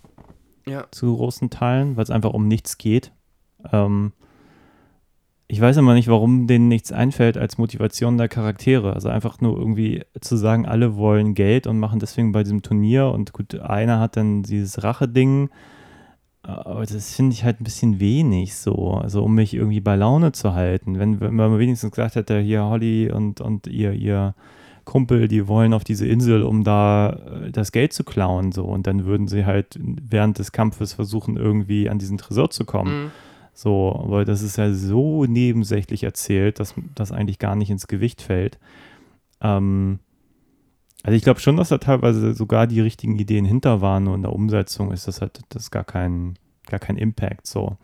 Ja. zu großen Teilen, weil es einfach um nichts geht. Ähm, ich weiß immer nicht, warum denen nichts einfällt als Motivation der Charaktere. Also einfach nur irgendwie zu sagen, alle wollen Geld und machen deswegen bei diesem Turnier und gut, einer hat dann dieses Rache-Ding. Aber das finde ich halt ein bisschen wenig so, also um mich irgendwie bei Laune zu halten. Wenn, wenn man wenigstens gesagt hätte, hier Holly und, und ihr, ihr Kumpel, die wollen auf diese Insel, um da äh, das Geld zu klauen, so. Und dann würden sie halt während des Kampfes versuchen, irgendwie an diesen Tresor zu kommen. Mhm. So, aber das ist ja so nebensächlich erzählt, dass das eigentlich gar nicht ins Gewicht fällt. Ähm, also ich glaube schon, dass da teilweise sogar die richtigen Ideen hinter waren, nur in der Umsetzung ist das halt das gar kein, gar kein Impact so.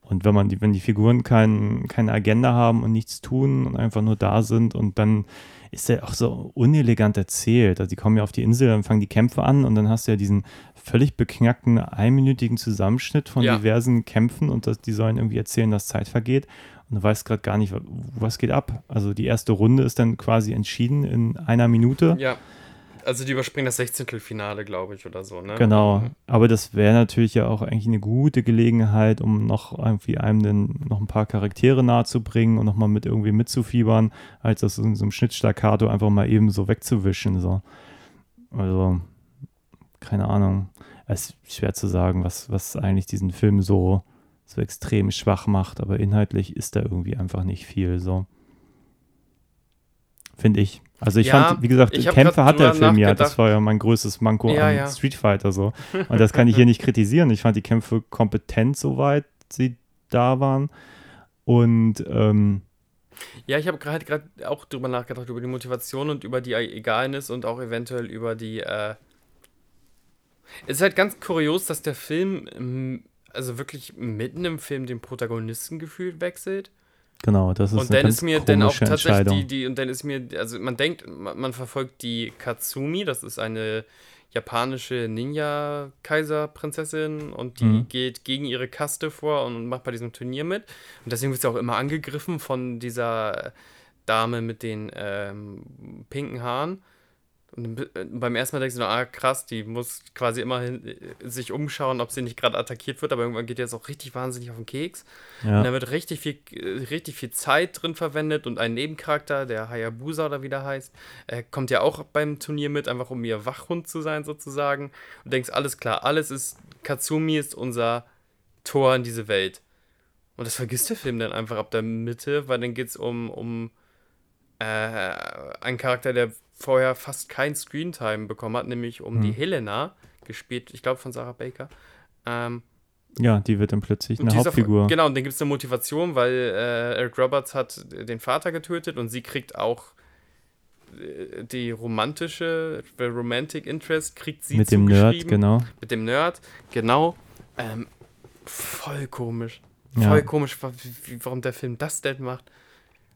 Und wenn man die, wenn die Figuren kein, keine Agenda haben und nichts tun und einfach nur da sind und dann ist der auch so unelegant erzählt. Also die kommen ja auf die Insel, dann fangen die Kämpfe an und dann hast du ja diesen völlig beknackten einminütigen Zusammenschnitt von Ja. diversen Kämpfen und das, die sollen irgendwie erzählen, dass Zeit vergeht. Und du weißt gerade gar nicht, wa- was geht ab. Also die erste Runde ist dann quasi entschieden in einer Minute. Ja. Also die überspringen das 16. Finale, glaube ich, oder so, ne? Genau, aber das wäre natürlich ja auch eigentlich eine gute Gelegenheit, um noch irgendwie einem dann noch ein paar Charaktere nahezubringen und nochmal mit irgendwie mitzufiebern, als das in so einem Schnittstaccato einfach mal eben so wegzuwischen. So. Also, keine Ahnung. Es ist schwer zu sagen, was, was eigentlich diesen Film so, so extrem schwach macht, aber inhaltlich ist da irgendwie einfach nicht viel so. Finde ich. Also ich Ja, fand, wie gesagt, Kämpfe grad hat der Film ja, das war ja mein größtes Manko Ja, an ja. Street Fighter so. Und das kann ich hier nicht kritisieren. Ich fand die Kämpfe kompetent, soweit sie da waren. Und ähm, Ja, ich habe gerade gerade auch drüber nachgedacht, über die Motivation und über die Egalness und auch eventuell über die. Äh es ist halt ganz kurios, dass der Film, ähm, also wirklich mitten im Film, den Protagonisten gefühlt wechselt. Genau, das ist Und dann ist mir dann auch tatsächlich die, die, und dann ist mir, also man denkt, man, man verfolgt die Katsumi, das ist eine japanische Ninja-Kaiserprinzessin und die Mhm. geht gegen ihre Kaste vor und macht bei diesem Turnier mit. Und deswegen wird sie auch immer angegriffen von dieser Dame mit den ähm, pinken Haaren. Und b- beim ersten Mal denkst du nur, ah krass, die muss quasi immer hin, äh, sich umschauen, ob sie nicht gerade attackiert wird, aber irgendwann geht ihr jetzt auch richtig wahnsinnig auf den Keks. Und Ja. da wird richtig viel, äh, richtig viel Zeit drin verwendet und ein Nebencharakter, der Hayabusa oder wie der heißt, äh, kommt ja auch beim Turnier mit, einfach um ihr Wachhund zu sein sozusagen. Und denkst, alles klar, alles ist, Katsumi ist unser Tor in diese Welt. Und das vergisst der Film dann einfach ab der Mitte, weil dann geht es um, um äh, einen Charakter, der vorher fast kein Screentime bekommen hat, nämlich um die Hm. Helena, gespielt, ich glaube, von Sarah Baker. Ähm, ja, die wird dann plötzlich eine Hauptfigur. Genau, und dann gibt es eine Motivation, weil äh, Eric Roberts hat den Vater getötet und sie kriegt auch äh, die romantische, the romantic interest, kriegt sie Mit dem Nerd, genau. Mit dem Nerd, genau. Ähm, voll komisch. Ja. Voll komisch, wa- wie, warum der Film das denn macht.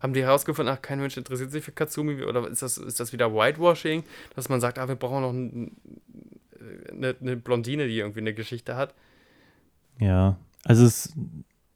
Haben die herausgefunden, ach, kein Mensch interessiert sich für Katsumi? Oder ist das, ist das wieder Whitewashing, dass man sagt, ah, wir brauchen noch ein, eine, eine Blondine, die irgendwie eine Geschichte hat? Ja, also es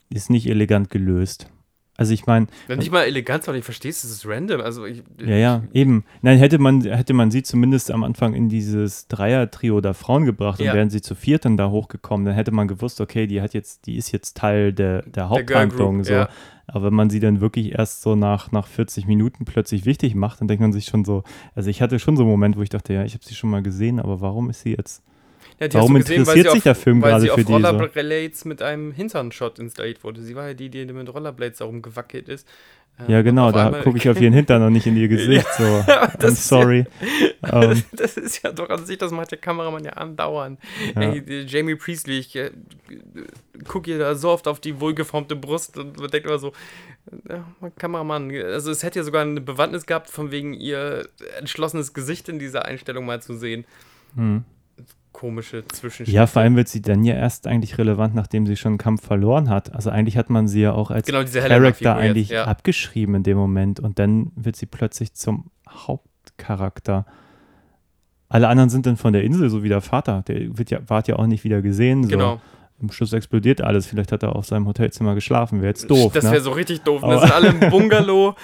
ist nicht elegant gelöst. Also ich meine, Wenn nicht mal elegant, weil ich verstehe es, es ist random. Also ich, ja, ja, eben. Nein, hätte man, hätte man sie zumindest am Anfang in dieses Dreier-Trio der Frauen gebracht und Ja. wären sie zu viert dann da hochgekommen, dann hätte man gewusst, okay, die hat jetzt, die ist jetzt Teil der, der Haupthandlung. So. ja. Aber wenn man sie dann wirklich erst so nach, nach 40 Minuten plötzlich wichtig macht, dann denkt man sich schon so, also ich hatte schon so einen Moment, wo ich dachte, ja, ich habe sie schon mal gesehen, aber warum ist sie jetzt Ja, Warum gesehen, weil interessiert sie sich auf, der Film weil gerade sie für auf die so? Rollerblades mit einem Hintern-Shot installiert wurde. Sie war ja die, die mit Rollerblades darum gewackelt ist. Ähm, Ja, genau, auf da gucke ich auf ihren Hintern und nicht in ihr Gesicht. So, I'm das ist- sorry. Ähm, das ist ja doch an sich, das macht der Kameramann ja andauernd. Ja. Ey, Jamie Priestley, ich äh, gucke ihr da so oft auf die wohlgeformte Brust und man denkt immer so, ja, Kameramann, also es hätte ja sogar eine Bewandtnis gehabt, von wegen ihr entschlossenes Gesicht in dieser Einstellung mal zu sehen. hm. Komische Zwischenschritte. Ja, vor allem wird sie dann ja erst eigentlich relevant, nachdem sie schon einen Kampf verloren hat. Also eigentlich hat man sie ja auch als Genau, Charakter jetzt, eigentlich ja. abgeschrieben in dem Moment und dann wird sie plötzlich zum Hauptcharakter. Alle anderen sind dann von der Insel, so wie der Vater. Der wird ja, ward ja auch nicht wieder gesehen. So. Genau. Im Schluss explodiert alles. Vielleicht hat er auf seinem Hotelzimmer geschlafen. Wäre jetzt doof. Das ne? wäre so richtig doof. Wir sind alle im Bungalow,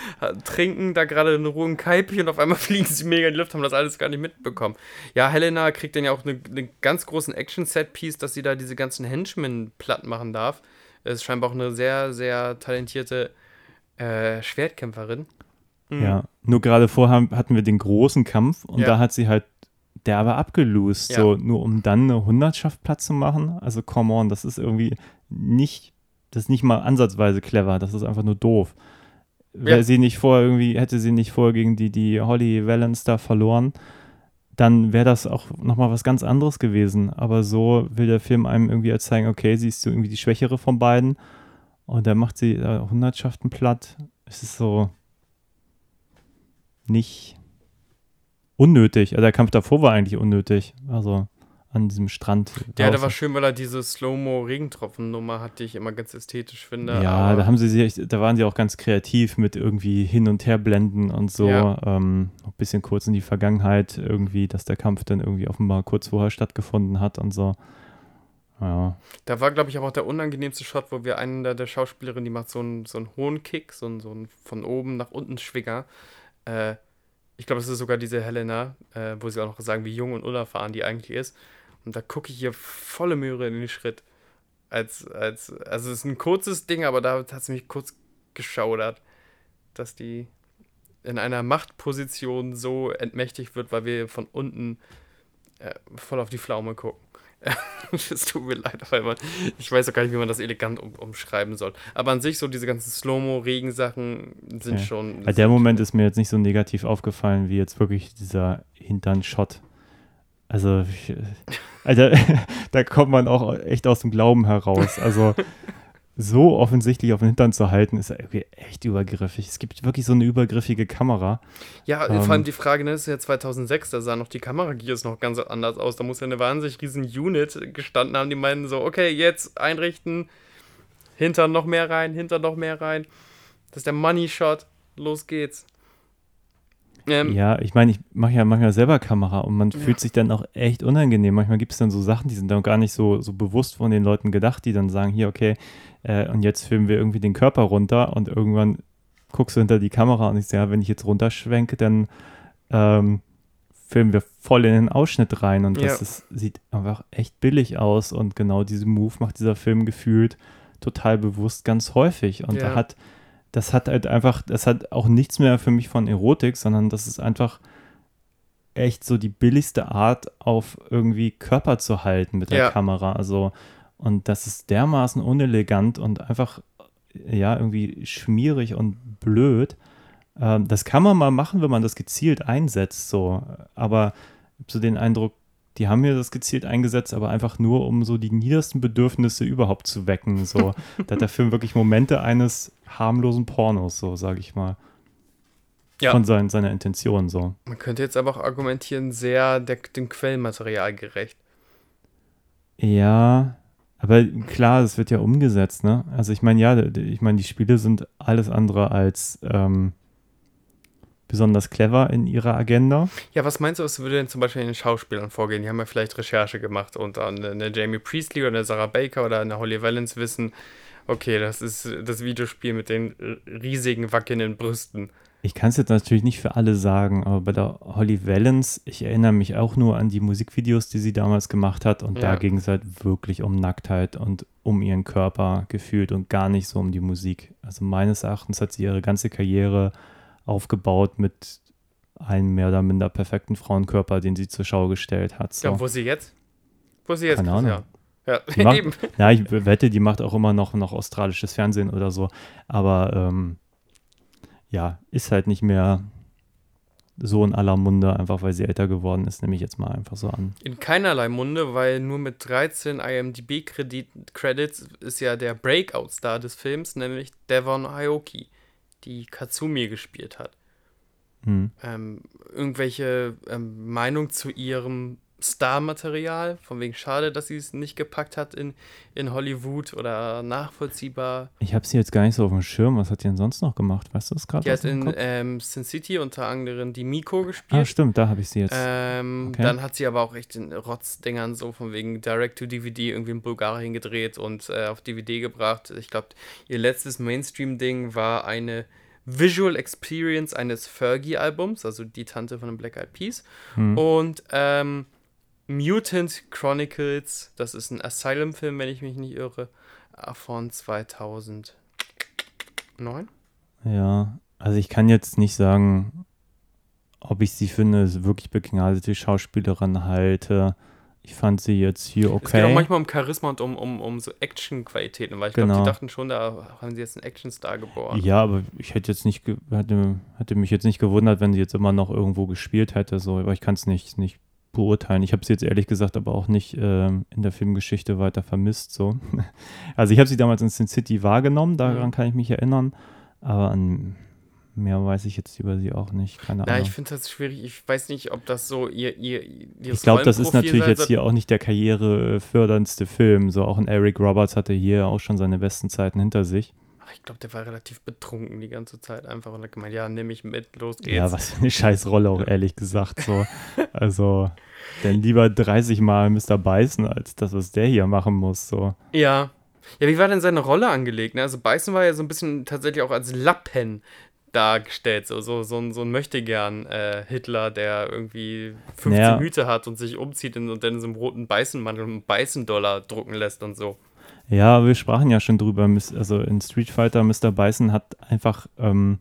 trinken da gerade in Ruhe ein Kaipi und auf einmal fliegen sie mega in die Luft, haben das alles gar nicht mitbekommen. Ja, Helena kriegt dann ja auch einen eine ganz großen Action-Set-Piece, dass sie da diese ganzen Henchmen platt machen darf. Ist scheinbar auch eine sehr, sehr talentierte äh, Schwertkämpferin. Mhm. Ja, nur gerade vorher hatten wir den großen Kampf und Ja. da hat sie halt derbe abgelost, Ja. so nur um dann eine Hundertschaft Platz zu machen. Also come on, das ist irgendwie nicht, das ist nicht mal ansatzweise clever, das ist einfach nur doof. Wäre Ja. sie nicht vorher irgendwie, hätte sie nicht vorher gegen die, die Holly Valance da verloren, dann wäre das auch nochmal was ganz anderes gewesen. Aber so will der Film einem irgendwie zeigen, okay, sie ist so irgendwie die Schwächere von beiden und dann macht sie Hundertschaften platt. Es ist so nicht unnötig. Also der Kampf davor war eigentlich unnötig. Also an diesem Strand. Ja, der draußen. war schön, weil er diese Slow-Mo-Regentropfen-Nummer hat, die ich immer ganz ästhetisch finde. Ja, da haben sie sich, da waren sie auch ganz kreativ mit irgendwie hin und her blenden und so. Ja. Ähm, ein bisschen kurz in die Vergangenheit irgendwie, dass der Kampf dann irgendwie offenbar kurz vorher stattgefunden hat und so. Ja. Da war, glaube ich, auch der unangenehmste Shot, wo wir einen der, der Schauspielerin, die macht so einen, so einen hohen Kick, so einen, so einen von oben nach unten Schwinger. Äh, ich glaube, es ist sogar diese Helena, äh, wo sie auch noch sagen, wie jung und unerfahren die eigentlich ist. Und da gucke ich ihr volle Möhre in den Schritt. Als, als, also es ist ein kurzes Ding, aber da hat es mich kurz geschaudert, dass die in einer Machtposition so entmächtigt wird, weil wir von unten äh, voll auf die Pflaume gucken. Es tut mir leid, aber man, ich weiß auch gar nicht, wie man das elegant um, umschreiben soll. Aber an sich, so diese ganzen Slow-Mo-Regensachen sind Okay. schon. Weil der Moment ist mir jetzt nicht so negativ aufgefallen, wie jetzt wirklich dieser Hintern-Shot. Also, ich, Alter, da kommt man auch echt aus dem Glauben heraus. Also, so offensichtlich auf den Hintern zu halten, ist irgendwie echt übergriffig. Es gibt wirklich so eine übergriffige Kamera. Ja, Ähm, vor allem die Frage, ne, das ist ja 2006, da sah noch die Kameragears noch ganz anders aus. Da muss ja eine wahnsinnig riesen Unit gestanden haben, die meinen so, okay, jetzt einrichten, hinter noch mehr rein, hinter noch mehr rein. Das ist der Money Shot, los geht's. Ähm, Ja, ich meine, ich mache ja manchmal selber Kamera und man Ja. fühlt sich dann auch echt unangenehm. Manchmal gibt es dann so Sachen, die sind dann gar nicht so, so bewusst von den Leuten gedacht, die dann sagen, hier, okay, äh, und jetzt filmen wir irgendwie den Körper runter und irgendwann guckst du hinter die Kamera und ich sage, ja, wenn ich jetzt runterschwenke, dann ähm, filmen wir voll in den Ausschnitt rein und das Ja. ist, sieht einfach echt billig aus und genau diesen Move macht dieser Film gefühlt total bewusst ganz häufig und Ja. da hat das hat halt einfach, das hat auch nichts mehr für mich von Erotik, sondern das ist einfach echt so die billigste Art, auf irgendwie Körper zu halten mit der Ja. Kamera. Also, und das ist dermaßen unelegant und einfach, ja, irgendwie schmierig und blöd. Ähm, das kann man mal machen, wenn man das gezielt einsetzt, so. Aber ich habe so den Eindruck, die haben mir das gezielt eingesetzt, aber einfach nur, um so die niedersten Bedürfnisse überhaupt zu wecken. So, da hat der Film wirklich Momente eines harmlosen Pornos, so sage ich mal. Ja. Von sein, seiner Intention, so. Man könnte jetzt aber auch argumentieren, sehr der, dem Quellenmaterial gerecht. Ja, aber klar, es wird ja umgesetzt, ne? Also ich meine, ja, ich meine, die Spiele sind alles andere als ähm, besonders clever in ihrer Agenda. Ja, was meinst du, was würde denn zum Beispiel in den Schauspielern vorgehen? Die haben ja vielleicht Recherche gemacht und an eine Jamie Priestley oder eine Sarah Baker oder eine Holly Valens wissen, okay, das ist das Videospiel mit den riesigen wackelnden Brüsten. Ich kann es jetzt natürlich nicht für alle sagen, aber bei der Holly Valens, ich erinnere mich auch nur an die Musikvideos, die sie damals gemacht hat und da Ja. ging es halt wirklich um Nacktheit und um ihren Körper gefühlt und gar nicht so um die Musik. Also meines Erachtens hat sie ihre ganze Karriere aufgebaut mit einem mehr oder minder perfekten Frauenkörper, den sie zur Schau gestellt hat. So. Ja, wo ist sie jetzt? Wo ist sie jetzt? Keine Ahnung. Christian? Ja, Die macht- eben. Ja, ich wette, die macht auch immer noch, noch australisches Fernsehen oder so. Aber ähm, ja, ist halt nicht mehr so in aller Munde, einfach weil sie älter geworden ist, nehme ich jetzt mal einfach so an. In keinerlei Munde, weil nur mit 13 IMDb-Credits ist ja der Breakout-Star des Films, nämlich Devon Aoki, die Katsumi gespielt hat. Hm. ähm, irgendwelche ähm, Meinung zu ihrem Star-Material, von wegen schade, dass sie es nicht gepackt hat in, in Hollywood oder nachvollziehbar. Ich habe sie jetzt gar nicht so auf dem Schirm. Was hat die denn sonst noch gemacht? Weißt du das gerade? Die hat in ähm, Sin City unter anderem die Miko Ah, gespielt. stimmt, da habe ich sie jetzt. ähm, Okay. Dann hat sie aber auch echt in Rotzdingern so von wegen Direct-to-DVD irgendwie in Bulgarien gedreht und äh, auf DVD gebracht. Ich glaube, ihr letztes Mainstream-Ding war eine Visual Experience eines Fergie-Albums, also die Tante von den Black Eyed Peas. Hm. Und ähm, Mutant Chronicles, das ist ein Asylum-Film, wenn ich mich nicht irre, äh, von 2009. Ja, also ich kann jetzt nicht sagen, ob ich sie für eine wirklich begnadete Schauspielerin halte. Ich fand sie jetzt hier Es geht auch okay. manchmal um Charisma und um, um, um so Action-Qualitäten, weil ich glaube, Genau. die dachten schon, da haben sie jetzt einen Action-Star geboren. Ja, aber ich hätte jetzt nicht, hätte, hätte mich jetzt nicht gewundert, wenn sie jetzt immer noch irgendwo gespielt hätte, so, aber ich kann es nicht, nicht beurteilen. Ich habe sie jetzt ehrlich gesagt aber auch nicht ähm, in der Filmgeschichte weiter vermisst, so. Also ich habe sie damals in Sin City wahrgenommen, daran Mhm. kann ich mich erinnern, aber an mehr weiß ich jetzt über sie auch nicht. Keine Na, Ahnung. ich finde das schwierig. Ich weiß nicht, ob das so ihr, ihr, ihr Ich glaube, das ist natürlich jetzt hier auch nicht der karriereförderndste Film. So auch ein Eric Roberts hatte hier auch schon seine besten Zeiten hinter sich. Ich glaube, der war relativ betrunken die ganze Zeit einfach und hat gemeint, ja, nehme ich mit, los geht's. Ja, was für eine scheiß Rolle auch ehrlich gesagt. So. also, dann lieber 30 Mal Mr. Beißen, als das, was der hier machen muss. So. Ja. Ja, wie war denn seine Rolle angelegt? Ne? Also Beißen war ja so ein bisschen tatsächlich auch als Lappen dargestellt, so, so, so ein, so ein Möchtegern äh, Hitler, der irgendwie 15 Ja. Hüte hat und sich umzieht und, und dann in so einem roten Beißenmantel einen Beißendollar drucken lässt und so. Ja, wir sprachen ja schon drüber. Also in Street Fighter, Mr. Bison hat einfach, ähm,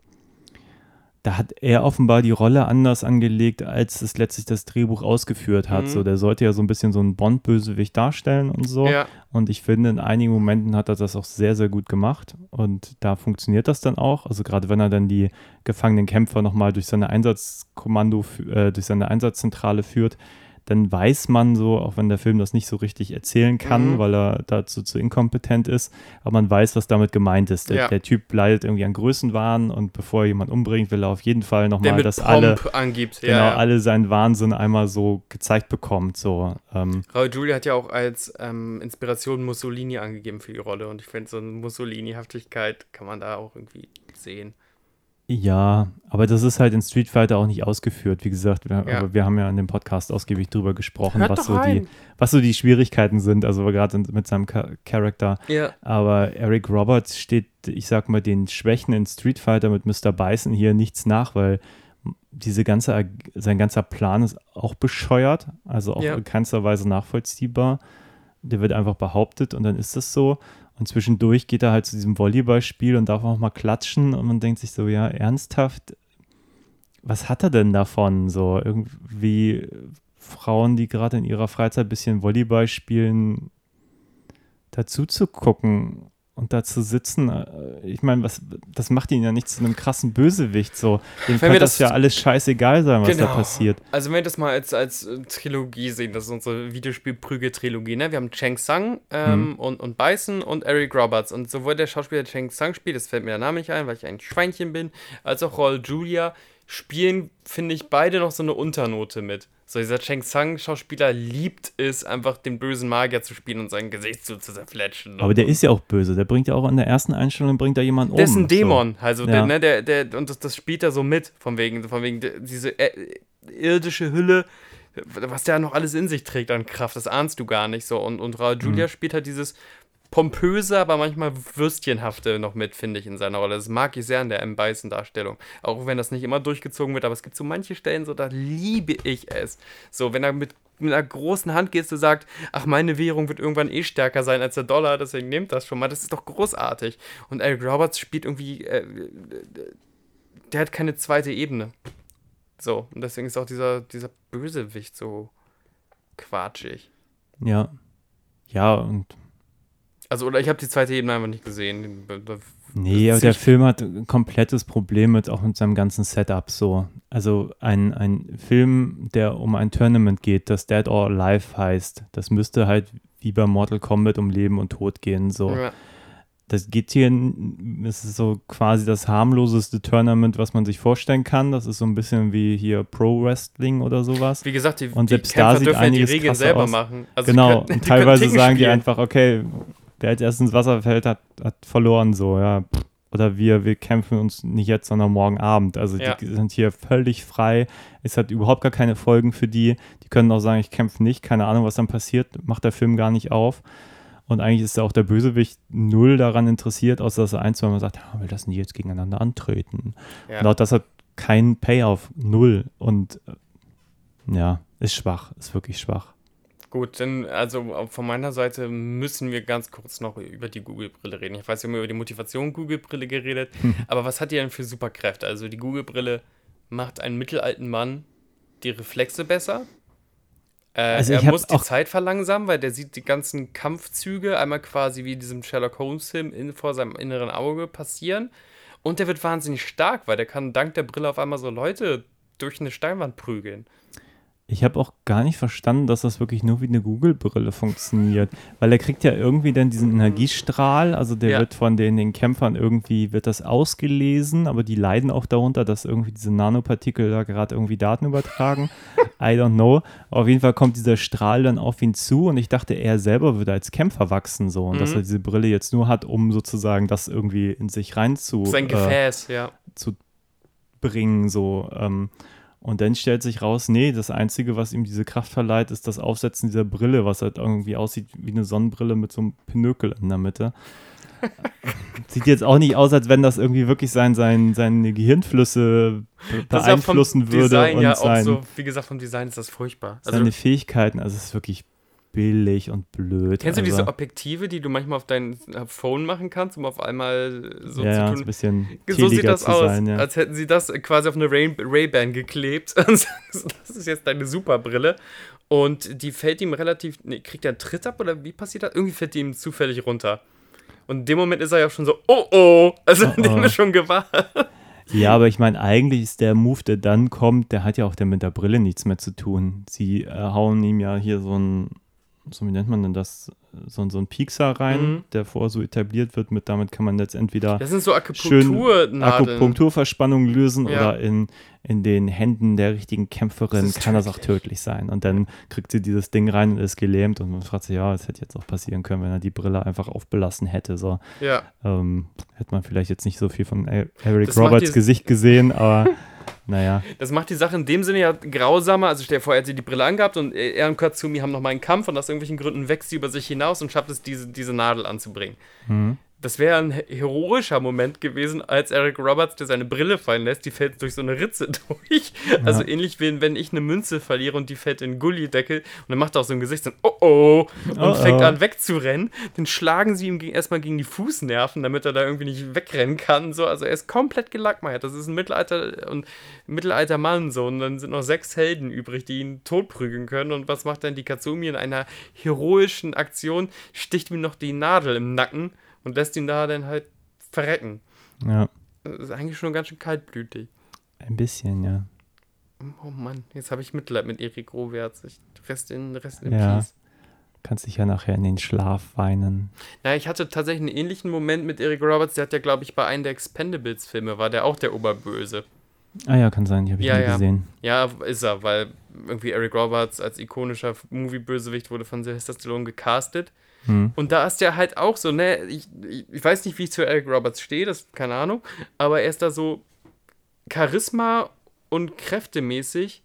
da hat er offenbar die Rolle anders angelegt, als es letztlich das Drehbuch ausgeführt hat. Mhm. So, der sollte ja so ein bisschen so einen Bond-Bösewicht darstellen und so. Ja, Und ich finde, in einigen Momenten hat er das auch sehr, sehr gut gemacht. Und da funktioniert das dann auch. Also gerade wenn er dann die gefangenen Kämpfer nochmal durch seine Einsatzkommando, äh, durch seine Einsatzzentrale führt, dann weiß man so, auch wenn der Film das nicht so richtig erzählen kann, Mhm. weil er dazu zu inkompetent ist, aber man weiß, was damit gemeint ist. Der, Ja. der Typ leidet irgendwie an Größenwahn und bevor er jemanden umbringt, will er auf jeden Fall nochmal, dass Pomp alle, angibt. genau, ja, ja. alle seinen Wahnsinn einmal so gezeigt bekommt. So, ähm, Raul Julia hat ja auch als ähm, Inspiration Mussolini angegeben für die Rolle und ich finde, so eine Mussolini-Haftigkeit kann man da auch irgendwie sehen. Ja, aber das ist halt in Street Fighter auch nicht ausgeführt. Wie gesagt, wir, Ja. aber wir haben ja in dem Podcast ausgiebig drüber gesprochen, was so, die, was so die Schwierigkeiten sind, also gerade mit seinem Cha- Charakter. Ja, Aber Eric Roberts steht, ich sag mal, den Schwächen in Street Fighter mit Mr. Bison hier nichts nach, weil diese ganze, sein ganzer Plan ist auch bescheuert, also auch Ja. in keinster Weise nachvollziehbar. Der wird einfach behauptet und dann ist das so. Und zwischendurch geht er halt zu diesem Volleyballspiel und darf auch mal klatschen und man denkt sich so, ja, ernsthaft, was hat er denn davon? So irgendwie Frauen, die gerade in ihrer Freizeit ein bisschen Volleyball spielen, dazu zu gucken und da zu sitzen. äh, Ich meine, was das macht ihn ja nicht zu einem krassen Bösewicht. So, dem Wenn kann das, das- ja alles scheißegal sein, was da Genau. passiert. Also wenn wir das mal als, als äh, Trilogie sehen, das ist unsere Videospiel-Prügel-Trilogie, ne? Wir haben Cheng Sang ähm, und, und Bison und Eric Roberts. Und sowohl der Schauspieler Cheng Sang spielt, das fällt mir der Name nicht ein, weil ich ein Schweinchen bin, als auch Raul Julia spielen, finde ich, beide noch so eine Unternote mit. So, dieser Cheng Sang-Schauspieler liebt es, einfach den bösen Magier zu spielen und sein Gesicht zu, zu zerfletschen. Aber der ist ja auch böse. Der bringt ja auch in der ersten Einstellung bringt er jemanden Der um. ist ein Dämon, also Ja. der, ne, der, der, und das, das spielt er so mit, von wegen, von wegen der, diese äh, irdische Hülle, was der noch alles in sich trägt an Kraft, das ahnst du gar nicht so. Und, und Raul Julia Mhm. spielt halt dieses pompöse, aber manchmal würstchenhafte noch mit, finde ich, in seiner Rolle. Das mag ich sehr an der M. Bison-Darstellung. Auch wenn das nicht immer durchgezogen wird, aber es gibt so manche Stellen, so da liebe ich es. So, wenn er mit, mit einer großen Handgeste sagt, ach, meine Währung wird irgendwann eh stärker sein als der Dollar, deswegen nehmt das schon mal. Das ist doch großartig. Und Eric Roberts spielt irgendwie, äh, der hat keine zweite Ebene. So, und deswegen ist auch dieser, dieser Bösewicht so quatschig. Ja. Ja, und Also, oder ich habe die zweite Ebene einfach nicht gesehen. Nee, Das aber ist der Film hat ein komplettes Problem mit auch mit seinem ganzen Setup so. Also ein, ein Film, der um ein Tournament geht, das Dead or Alive heißt, das müsste halt wie bei Mortal Kombat um Leben und Tod gehen. So. Ja. Das geht hier, es ist so quasi das harmloseste Tournament, was man sich vorstellen kann. Das ist so ein bisschen wie hier Pro Wrestling oder sowas. Wie gesagt, die, Und die selbst da sieht dürfen ja die einiges Regeln krasser selber aus. machen. Also genau, die können, und die teilweise sagen die spielen. einfach, okay, wer als erstes ins Wasser fällt, hat, hat verloren, so, ja. Oder wir, wir kämpfen uns nicht jetzt, sondern morgen Abend. Also Ja. die sind hier völlig frei. Es hat überhaupt gar keine Folgen für die. Die können auch sagen, ich kämpfe nicht, keine Ahnung, was dann passiert, macht der Film gar nicht auf. Und eigentlich ist auch der Bösewicht null daran interessiert, außer dass er ein, zwei Mal sagt, ja, wir lassen die jetzt gegeneinander antreten. Ja. Und auch das hat keinen Payoff, null. Und äh, ja, ist schwach, ist wirklich schwach. Gut, dann, also von meiner Seite müssen wir ganz kurz noch über die Google-Brille reden. Ich weiß, wir haben über die Motivation Google-Brille geredet, aber was hat die denn für Superkräfte? Also die Google-Brille macht einen mittelalten Mann die Reflexe besser. Äh, Also er muss die Zeit verlangsamen, weil der sieht die ganzen Kampfzüge einmal quasi wie in diesem Sherlock Holmes-Film in, vor seinem inneren Auge passieren. Und der wird wahnsinnig stark, weil der kann dank der Brille auf einmal so Leute durch eine Steinwand prügeln. Ich habe auch gar nicht verstanden, dass das wirklich nur wie eine Google-Brille funktioniert. Weil er kriegt ja irgendwie dann diesen Energiestrahl, also der Ja. wird von den, den Kämpfern irgendwie, wird das ausgelesen, aber die leiden auch darunter, dass irgendwie diese Nanopartikel da gerade irgendwie Daten übertragen. I don't know. Auf jeden Fall kommt dieser Strahl dann auf ihn zu und ich dachte, er selber würde als Kämpfer wachsen so und dass Mhm. er diese Brille jetzt nur hat, um sozusagen das irgendwie in sich rein zu Sein äh, Gefäß, ja. zu bringen, so. Ähm, und dann stellt sich raus, nee, das Einzige, was ihm diese Kraft verleiht, ist das Aufsetzen dieser Brille, was halt irgendwie aussieht wie eine Sonnenbrille mit so einem Pinökel in der Mitte. Sieht jetzt auch nicht aus, als wenn das irgendwie wirklich sein, sein, seine Gehirnflüsse be- Das ist ja beeinflussen würde Design und ja sein, so, wie gesagt, vom Design ist das furchtbar. Also, seine Fähigkeiten. Also es ist wirklich billig und blöd. kennst du also, diese Objektive, die du manchmal auf dein Phone machen kannst, um auf einmal so ja, ja, zu so ein tun? bisschen So sieht das aus, sein, ja. als hätten sie das quasi auf eine Ray- Ray-Ban geklebt. Das ist jetzt deine Superbrille. Und die fällt ihm relativ. Nee, kriegt er einen Tritt ab oder wie passiert das? Irgendwie fällt die ihm zufällig runter. Und in dem Moment ist er ja schon so, oh oh! Also Oh, dem oh. ist schon gewahr. Ja, aber ich meine, eigentlich ist der Move, der dann kommt, der hat ja auch dann mit der Brille nichts mehr zu tun. Sie äh, hauen ihm ja hier so ein, so wie nennt man denn das, so, so ein Piekser rein, Mhm. der vorher so etabliert wird. Mit damit kann man jetzt entweder Das sind so Akupunkturnadeln. Akupunkturverspannung lösen Ja. oder in, in den Händen der richtigen Kämpferin Das kann das auch tödlich. tödlich sein. Und dann kriegt sie dieses Ding rein und ist gelähmt und man fragt sich, ja, das hätte jetzt auch passieren können, wenn er die Brille einfach aufbelassen hätte. So. Ja. Ähm, hätte man vielleicht jetzt nicht so viel von Eric Das Roberts Gesicht gesehen, aber naja. Das macht die Sache in dem Sinne ja grausamer. Also stell dir vor, er hat sie die Brille angehabt und er und Katsumi haben nochmal einen Kampf und aus irgendwelchen Gründen wächst sie über sich hinaus und schafft es, diese, diese Nadel anzubringen. Mhm. Das wäre ein he- heroischer Moment gewesen, als Eric Roberts, der seine Brille fallen lässt, die fällt durch so eine Ritze durch. Also ähnlich wie wenn ich eine Münze verliere und die fällt in den Gullideckel und dann macht er auch so ein Gesicht so, oh oh, und Oh, fängt oh. an wegzurennen. Dann schlagen sie ihm erstmal gegen die Fußnerven, damit er da irgendwie nicht wegrennen kann. So. Also er ist komplett gelackmeiert. Das ist ein Mittelalter und Mittelalter Mann so. Und dann sind noch sechs Helden übrig, die ihn totprügeln können. Und was macht dann die Katsumi in einer heroischen Aktion? Sticht ihm noch die Nadel im Nacken und lässt ihn da dann halt verrecken. Ja, Das ist eigentlich schon ganz schön kaltblütig. ein bisschen, ja. Oh Mann, jetzt habe ich Mitleid mit Erik Roberts. Ich rest in, rest in Ja. Peace. Kannst dich ja nachher in den Schlaf weinen. Na, ich hatte tatsächlich einen ähnlichen Moment mit Eric Roberts. Der hat ja, glaube ich, bei einem der Expendables-Filme war der auch der Oberböse. Ah ja, kann sein, die habe ich Ja, nie ja. gesehen. Ja, ist er, weil irgendwie Eric Roberts als ikonischer Movie-Bösewicht wurde von Sylvester Stallone gecastet. Hm. Und da ist der halt auch so, ne, ich, ich, weiß nicht, wie ich zu Eric Roberts stehe, das keine Ahnung, aber er ist da so Charisma und kräftemäßig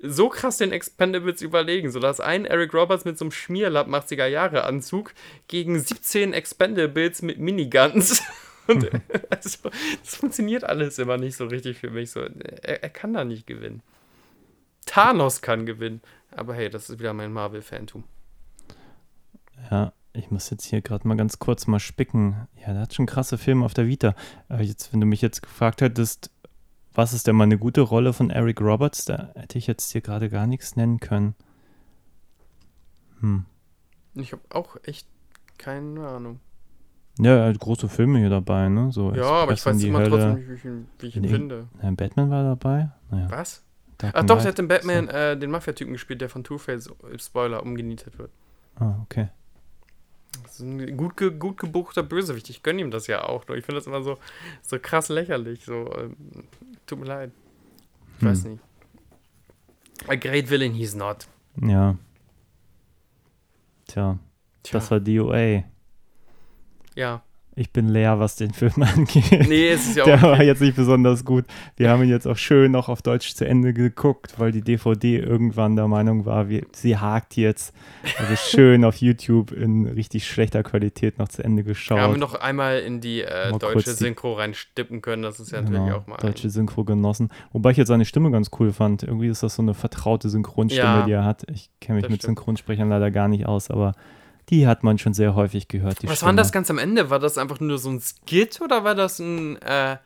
so krass den Expendables überlegen, so dass ein Eric Roberts mit so einem Schmierlapp 80er Jahre Anzug gegen 17 Expendables mit Miniguns und also, das funktioniert alles immer nicht so richtig für mich so. Er, er kann da nicht gewinnen. Thanos kann gewinnen, aber hey, das ist wieder mein Marvel-Fantum. Ja, ich muss jetzt hier gerade mal ganz kurz mal spicken. Ja, der hat schon krasse Filme auf der Vita. Aber jetzt, wenn du mich jetzt gefragt hättest, was ist denn mal eine gute Rolle von Eric Roberts, da hätte ich jetzt hier gerade gar nichts nennen können. Hm. Ich habe auch echt keine Ahnung. Ja, er hat große Filme hier dabei, ne? So Ja, aber ich weiß immer Hölle. trotzdem nicht, wie ich ihn, wie ich ihn Nee. finde. Ja, Batman war dabei. Naja, Was? Dark Ach doch, der hat in Batman äh, den Mafia-Typen gespielt, der von Two-Face, äh, Spoiler, umgenietet wird. Ah, okay. Das ist ein gut, ge gut gebuchter Bösewicht. Ich gönne ihm das ja auch. Nur ich finde das immer so, so krass lächerlich. So, ähm, tut mir leid. Ich weiß Hm. nicht. A great villain he's not. Ja. Tja, Tja, das war DOA. ja. Ich bin leer, was den Film angeht. Nee, es ist ja Der auch. war Okay. jetzt nicht besonders gut. Wir haben ihn jetzt auch schön noch auf Deutsch zu Ende geguckt, weil die DVD irgendwann der Meinung war, wir, sie hakt jetzt. Also schön auf YouTube in richtig schlechter Qualität noch zu Ende geschaut. Wir haben noch einmal in die äh, deutsche Synchro reinstippen können. Das ist ja natürlich Genau, auch mal. deutsche Synchro genossen. Wobei ich jetzt seine Stimme ganz cool fand. Irgendwie ist das so eine vertraute Synchronstimme, Ja, die er hat. Ich kenne mich mit stimmt. Synchronsprechern leider gar nicht aus, aber die hat man schon sehr häufig gehört. Die Was Stimme. war das ganz am Ende? War das einfach nur so ein Skit oder war das ein, äh,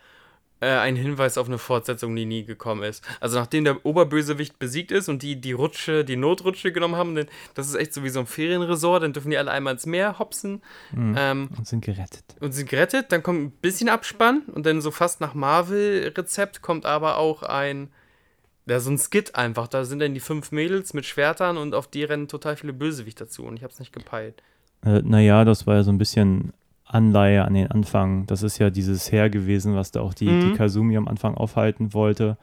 äh, ein Hinweis auf eine Fortsetzung, die nie gekommen ist? Also nachdem der Oberbösewicht besiegt ist und die die Rutsche, die Notrutsche genommen haben, denn das ist echt so wie so ein Ferienresort, dann dürfen die alle einmal ins Meer hopsen Mhm. ähm, Und sind gerettet. und sind gerettet. Dann kommt ein bisschen Abspann und dann so fast nach Marvel-Rezept kommt aber auch ein Ja, so ein Skit einfach. Da sind dann die fünf Mädels mit Schwertern und auf die rennen total viele Bösewicht dazu und ich hab's nicht gepeilt. Äh, naja, das war ja so ein bisschen Anleihe an den Anfang. Das ist ja dieses Heer gewesen, was da auch die, Mhm. die Kazumi am Anfang aufhalten wollte.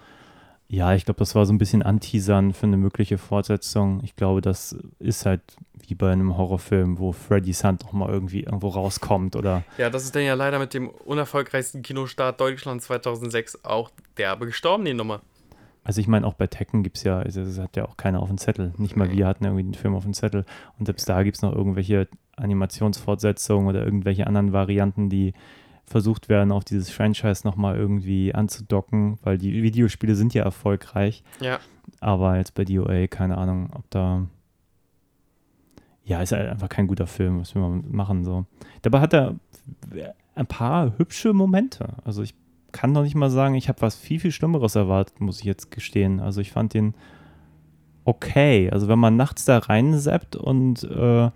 Ja, ich glaube, das war so ein bisschen Anteasern für eine mögliche Fortsetzung. Ich glaube, das ist halt wie bei einem Horrorfilm, wo Freddy's Hand noch mal irgendwie irgendwo rauskommt oder Ja, das ist dann ja leider mit dem unerfolgreichsten Kinostart Deutschland 2006 auch derbe gestorben, die Nummer. Also ich meine, auch bei Tekken gibt es ja, also das hat ja auch keiner auf dem Zettel. Nicht mal wir hatten irgendwie den Film auf dem Zettel. Und selbst da gibt es noch irgendwelche Animationsfortsetzungen oder irgendwelche anderen Varianten, die versucht werden, auf dieses Franchise nochmal irgendwie anzudocken, weil die Videospiele sind ja erfolgreich. Ja. Aber jetzt bei DOA, keine Ahnung, ob da. Ja, ist halt einfach kein guter Film, was will man machen so. Dabei hat er ein paar hübsche Momente. Also ich kann doch nicht mal sagen, ich habe was viel, viel Schlimmeres erwartet, muss ich jetzt gestehen. Also ich fand den okay. Also wenn man nachts da reinsappt und äh,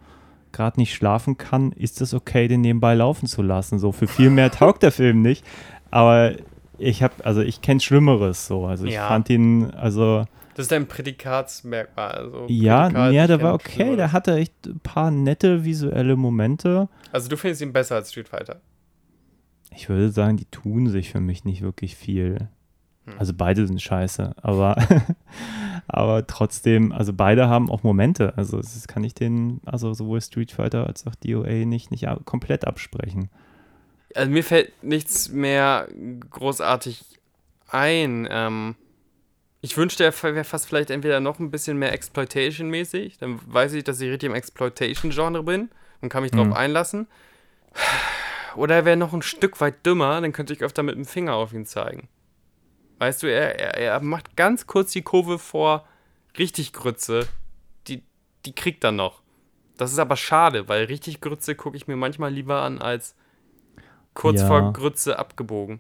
gerade nicht schlafen kann, ist es okay, den nebenbei laufen zu lassen. So für viel mehr taugt der Film nicht. Aber ich habe, also ich kenne Schlimmeres so. Also ich Ja. fand ihn, also Das ist dein Prädikatsmerkmal. Also ja, Prädikat, ja, der war okay. Der hatte echt ein paar nette visuelle Momente. Also du findest ihn besser als Street Fighter. Ich würde sagen, die tun sich für mich nicht wirklich viel. Hm. Also beide sind scheiße, aber, aber trotzdem, also beide haben auch Momente. Also das kann ich den, also sowohl Street Fighter als auch DOA nicht, nicht komplett absprechen. Also mir fällt nichts mehr großartig ein. Ähm, ich wünschte, er wäre fast vielleicht entweder noch ein bisschen mehr Exploitation-mäßig. Dann weiß ich, dass ich richtig im Exploitation-Genre bin und kann mich drauf Mhm. einlassen. Oder er wäre noch ein Stück weit dümmer, dann könnte ich öfter mit dem Finger auf ihn zeigen. Weißt du, er, er, er macht ganz kurz die Kurve vor richtig Grütze. Die, die kriegt er noch. Das ist aber schade, weil richtig Grütze gucke ich mir manchmal lieber an als kurz Ja. vor Grütze abgebogen.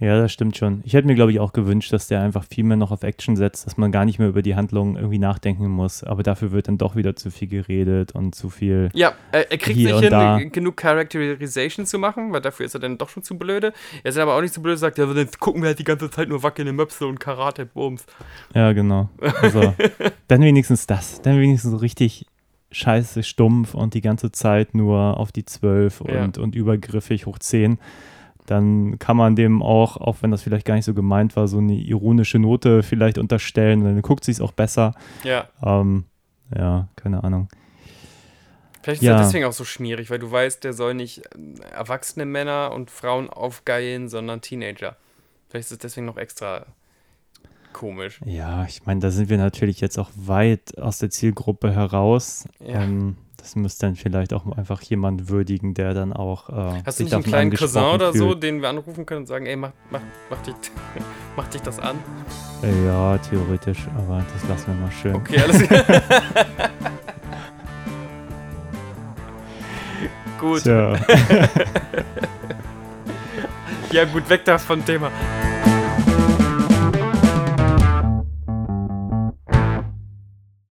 Ja, das stimmt schon. Ich hätte mir, glaube ich, auch gewünscht, dass der einfach viel mehr noch auf Action setzt, dass man gar nicht mehr über die Handlung irgendwie nachdenken muss. Aber dafür wird dann doch wieder zu viel geredet und zu viel. Ja, er, er kriegt nicht hin, da. genug Characterization zu machen, weil dafür ist er dann doch schon zu blöde. Er ist aber auch nicht so blöd, sagt, ja, dann gucken wir halt die ganze Zeit nur wackelnde Möpse und Karate-Bums. Ja, genau. Also, dann wenigstens das. Dann wenigstens so richtig scheiße stumpf und die ganze Zeit nur auf die 12 Ja. und, und übergriffig hoch 10. Dann kann man dem auch, auch wenn das vielleicht gar nicht so gemeint war, so eine ironische Note vielleicht unterstellen. Dann guckt sich auch besser. Ja, Ähm, ja, keine Ahnung. vielleicht ist Ja. er deswegen auch so schmierig, weil du weißt, der soll nicht ähm, erwachsene Männer und Frauen aufgeilen, sondern Teenager. Vielleicht ist es deswegen noch extra komisch. Ja, ich meine, da sind wir natürlich jetzt auch weit aus der Zielgruppe heraus. Ja. Ähm, das müsste dann vielleicht auch einfach jemand würdigen, der dann auch. Äh, Hast du nicht einen davon kleinen Cousin oder so, fühlt. den wir anrufen können und sagen, ey, mach, mach, mach, dich, mach dich das an? Ja, theoretisch, aber das lassen wir mal schön. Okay, alles klar. Gut. Ja, gut, weg da vom Thema.